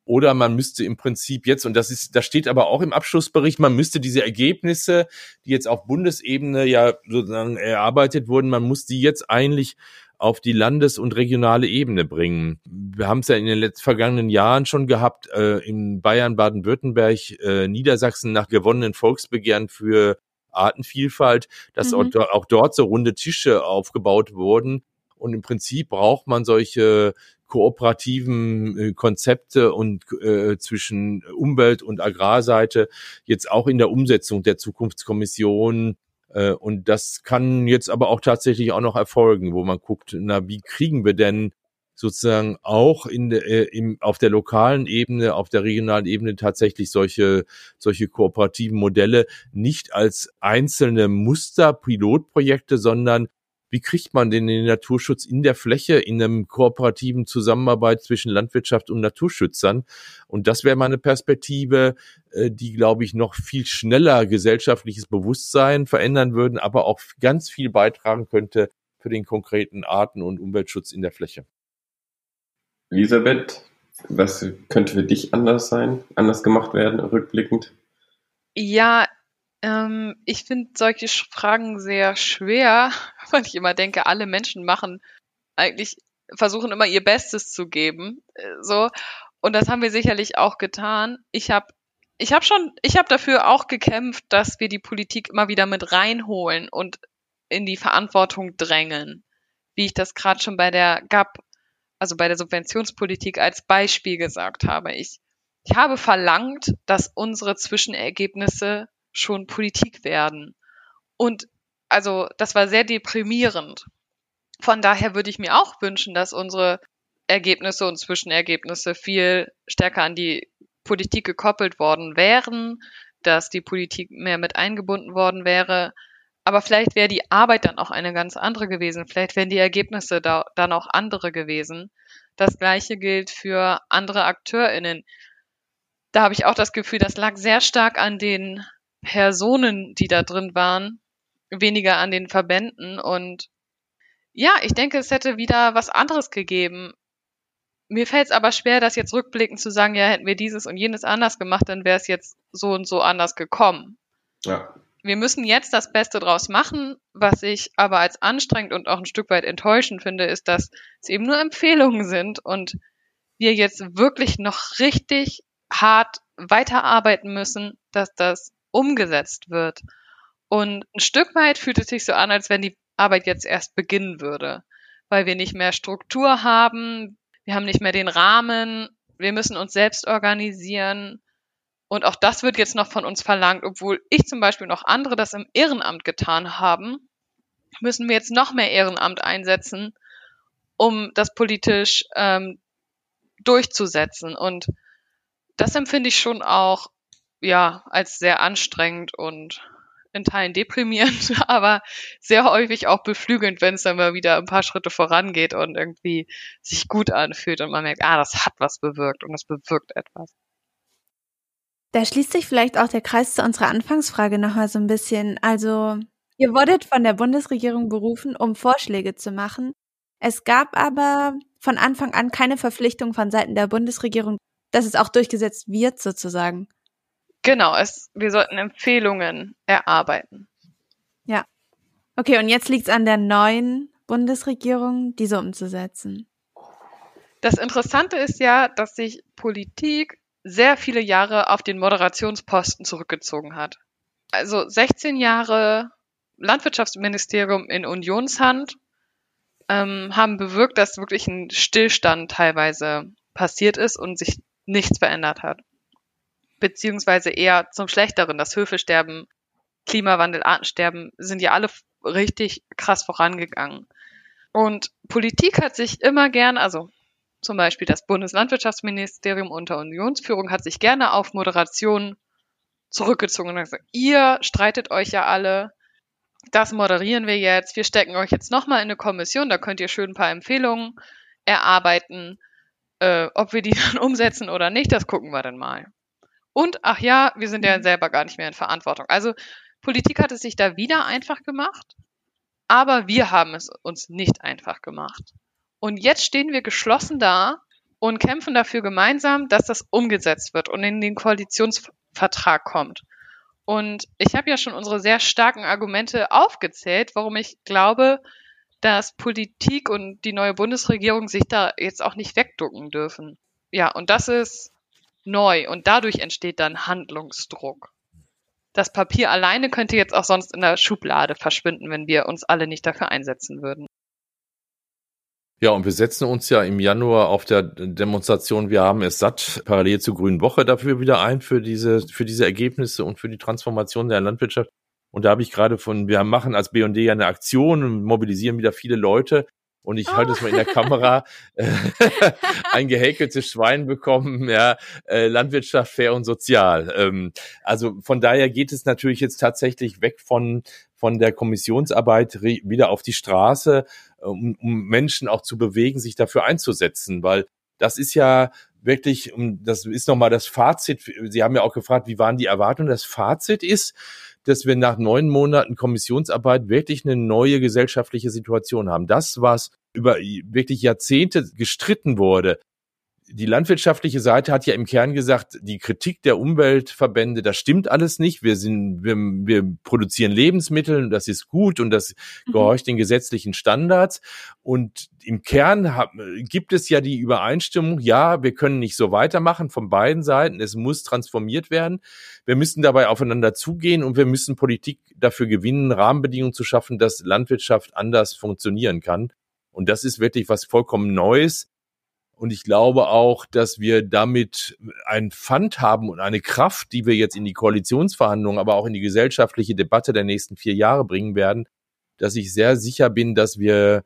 oder man müsste im Prinzip jetzt, und das ist, das steht aber auch im Abschlussbericht, man müsste diese Ergebnisse, die jetzt auf Bundesebene ja sozusagen erarbeitet wurden, man muss die jetzt eigentlich auf die Landes- und regionale Ebene bringen. Wir haben es ja in den letzten vergangenen Jahren schon gehabt, äh, in Bayern, Baden-Württemberg, äh, Niedersachsen nach gewonnenen Volksbegehren für Artenvielfalt, dass mhm. auch, auch dort so runde Tische aufgebaut wurden. Und im Prinzip braucht man solche kooperativen äh, Konzepte und äh, zwischen Umwelt- und Agrarseite jetzt auch in der Umsetzung der Zukunftskommission äh, und das kann jetzt aber auch tatsächlich auch noch erfolgen, wo man guckt, na, wie kriegen wir denn sozusagen auch in äh, im, auf der lokalen Ebene, auf der regionalen Ebene tatsächlich solche, solche kooperativen Modelle nicht als einzelne Muster, Pilotprojekte, sondern wie kriegt man denn den Naturschutz in der Fläche in einem kooperativen Zusammenarbeit zwischen Landwirtschaft und Naturschützern? Und das wäre mal eine Perspektive, äh, die, glaube ich, noch viel schneller gesellschaftliches Bewusstsein verändern würden, aber auch ganz viel beitragen könnte für den konkreten Arten- und Umweltschutz in der Fläche. Elisabeth, was könnte für dich anders sein, anders gemacht werden, rückblickend? Ja, ähm, ich finde solche Fragen sehr schwer, [laughs] weil ich immer denke, alle Menschen machen eigentlich, versuchen immer ihr Bestes zu geben. Äh, so. Und das haben wir sicherlich auch getan. Ich habe ich habe schon, ich habe dafür auch gekämpft, dass wir die Politik immer wieder mit reinholen und in die Verantwortung drängen. Wie ich das gerade schon bei der GAP, also bei der Subventionspolitik als Beispiel gesagt habe. Ich, ich habe verlangt, dass unsere Zwischenergebnisse schon Politik werden. Und also das war sehr deprimierend. Von daher würde ich mir auch wünschen, dass unsere Ergebnisse und Zwischenergebnisse viel stärker an die Politik gekoppelt worden wären, dass die Politik mehr mit eingebunden worden wäre. Aber vielleicht wäre die Arbeit dann auch eine ganz andere gewesen. Vielleicht wären die Ergebnisse da, dann auch andere gewesen. Das gleiche gilt für andere AkteurInnen. Da habe ich auch das Gefühl, das lag sehr stark an den Personen, die da drin waren, weniger an den Verbänden. Und ja, ich denke, es hätte wieder was anderes gegeben. Mir fällt es aber schwer, das jetzt rückblickend zu sagen, ja, hätten wir dieses und jenes anders gemacht, dann wäre es jetzt so und so anders gekommen. Ja. Wir müssen jetzt das Beste draus machen. Was ich aber als anstrengend und auch ein Stück weit enttäuschend finde, ist, dass es eben nur Empfehlungen sind und wir jetzt wirklich noch richtig hart weiterarbeiten müssen, dass das umgesetzt wird. Und ein Stück weit fühlt es sich so an, als wenn die Arbeit jetzt erst beginnen würde, weil wir nicht mehr Struktur haben, wir haben nicht mehr den Rahmen, wir müssen uns selbst organisieren. Und auch das wird jetzt noch von uns verlangt, obwohl ich zum Beispiel noch andere das im Ehrenamt getan haben, müssen wir jetzt noch mehr Ehrenamt einsetzen, um das politisch ähm, durchzusetzen. Und das empfinde ich schon auch ja, als sehr anstrengend und in Teilen deprimierend, [laughs] aber sehr häufig auch beflügelnd, wenn es dann mal wieder ein paar Schritte vorangeht und irgendwie sich gut anfühlt und man merkt, ah, das hat was bewirkt und das bewirkt etwas. Da schließt sich vielleicht auch der Kreis zu unserer Anfangsfrage nochmal so ein bisschen. Also, ihr wurdet von der Bundesregierung berufen, um Vorschläge zu machen. Es gab aber von Anfang an keine Verpflichtung von Seiten der Bundesregierung, dass es auch durchgesetzt wird, sozusagen. Genau, es, wir sollten Empfehlungen erarbeiten. Ja. Okay, und jetzt liegt es an der neuen Bundesregierung, diese umzusetzen. Das Interessante ist ja, dass sich Politik sehr viele Jahre auf den Moderationsposten zurückgezogen hat. Also 16 Jahre Landwirtschaftsministerium in Unionshand ähm, haben bewirkt, dass wirklich ein Stillstand teilweise passiert ist und sich nichts verändert hat. Beziehungsweise eher zum Schlechteren. Das Höfesterben, Klimawandel, Artensterben sind ja alle richtig krass vorangegangen. Und Politik hat sich immer gern, also zum Beispiel das Bundeslandwirtschaftsministerium unter Unionsführung hat sich gerne auf Moderation zurückgezogen und gesagt, ihr streitet euch ja alle, das moderieren wir jetzt, wir stecken euch jetzt nochmal in eine Kommission, da könnt ihr schön ein paar Empfehlungen erarbeiten. Äh, ob wir die [laughs] dann umsetzen oder nicht, das gucken wir dann mal. Und ach ja, wir sind ja mhm. selber gar nicht mehr in Verantwortung. Also Politik hat es sich da wieder einfach gemacht, aber wir haben es uns nicht einfach gemacht. Und jetzt stehen wir geschlossen da und kämpfen dafür gemeinsam, dass das umgesetzt wird und in den Koalitionsvertrag kommt. Und ich habe ja schon unsere sehr starken Argumente aufgezählt, warum ich glaube, dass Politik und die neue Bundesregierung sich da jetzt auch nicht wegducken dürfen. Ja, und das ist neu und dadurch entsteht dann Handlungsdruck. Das Papier alleine könnte jetzt auch sonst in der Schublade verschwinden, wenn wir uns alle nicht dafür einsetzen würden. Ja, und wir setzen uns ja im Januar auf der Demonstration Wir haben es satt, parallel zur Grünen Woche dafür wieder ein, für diese, für diese Ergebnisse und für die Transformation der Landwirtschaft. Und da habe ich gerade von, wir machen als BD ja eine Aktion und mobilisieren wieder viele Leute. Und ich oh. halte es mal in der Kamera, äh, [laughs] ein gehäkeltes Schwein bekommen, ja, äh, Landwirtschaft fair und sozial. Ähm, also von daher geht es natürlich jetzt tatsächlich weg von, von der Kommissionsarbeit wieder auf die Straße um, um Menschen auch zu bewegen, sich dafür einzusetzen, weil das ist ja wirklich, das ist nochmal das Fazit. Sie haben ja auch gefragt, wie waren die Erwartungen? Das Fazit ist, dass wir nach neun Monaten Kommissionsarbeit wirklich eine neue gesellschaftliche Situation haben. Das, was über wirklich Jahrzehnte gestritten wurde, die landwirtschaftliche Seite hat ja im Kern gesagt, die Kritik der Umweltverbände, das stimmt alles nicht. Wir sind, wir, wir produzieren Lebensmittel und das ist gut und das mhm. gehorcht den gesetzlichen Standards. Und im Kern gibt es ja die Übereinstimmung, ja, wir können nicht so weitermachen von beiden Seiten. Es muss transformiert werden. Wir müssen dabei aufeinander zugehen und wir müssen Politik dafür gewinnen, Rahmenbedingungen zu schaffen, dass Landwirtschaft anders funktionieren kann. Und das ist wirklich was vollkommen Neues und ich glaube auch, dass wir damit ein Pfand haben und eine Kraft, die wir jetzt in die Koalitionsverhandlungen, aber auch in die gesellschaftliche Debatte der nächsten vier Jahre bringen werden, dass ich sehr sicher bin, dass wir,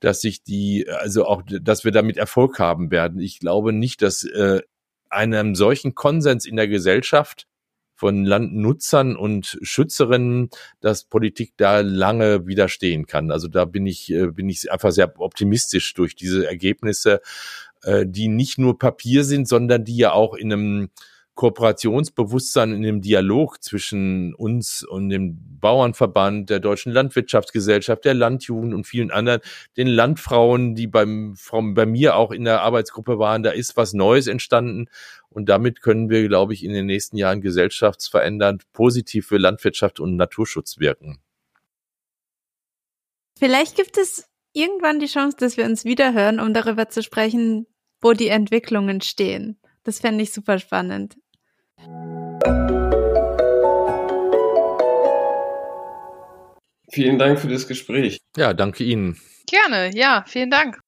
dass sich die, also auch, dass wir damit Erfolg haben werden. Ich glaube nicht, dass äh, einem solchen Konsens in der Gesellschaft von Landnutzern und Schützerinnen, dass Politik da lange widerstehen kann. Also da bin ich, äh, bin ich einfach sehr optimistisch durch diese Ergebnisse, äh, die nicht nur Papier sind, sondern die ja auch in einem Kooperationsbewusstsein in dem Dialog zwischen uns und dem Bauernverband, der Deutschen Landwirtschaftsgesellschaft, der Landjugend und vielen anderen, den Landfrauen, die beim, bei mir auch in der Arbeitsgruppe waren, da ist was Neues entstanden. Und damit können wir, glaube ich, in den nächsten Jahren gesellschaftsverändernd positiv für Landwirtschaft und Naturschutz wirken. Vielleicht gibt es irgendwann die Chance, dass wir uns wiederhören, um darüber zu sprechen, wo die Entwicklungen stehen. Das fände ich super spannend. Vielen Dank für das Gespräch. Ja, danke Ihnen. Gerne, ja, vielen Dank.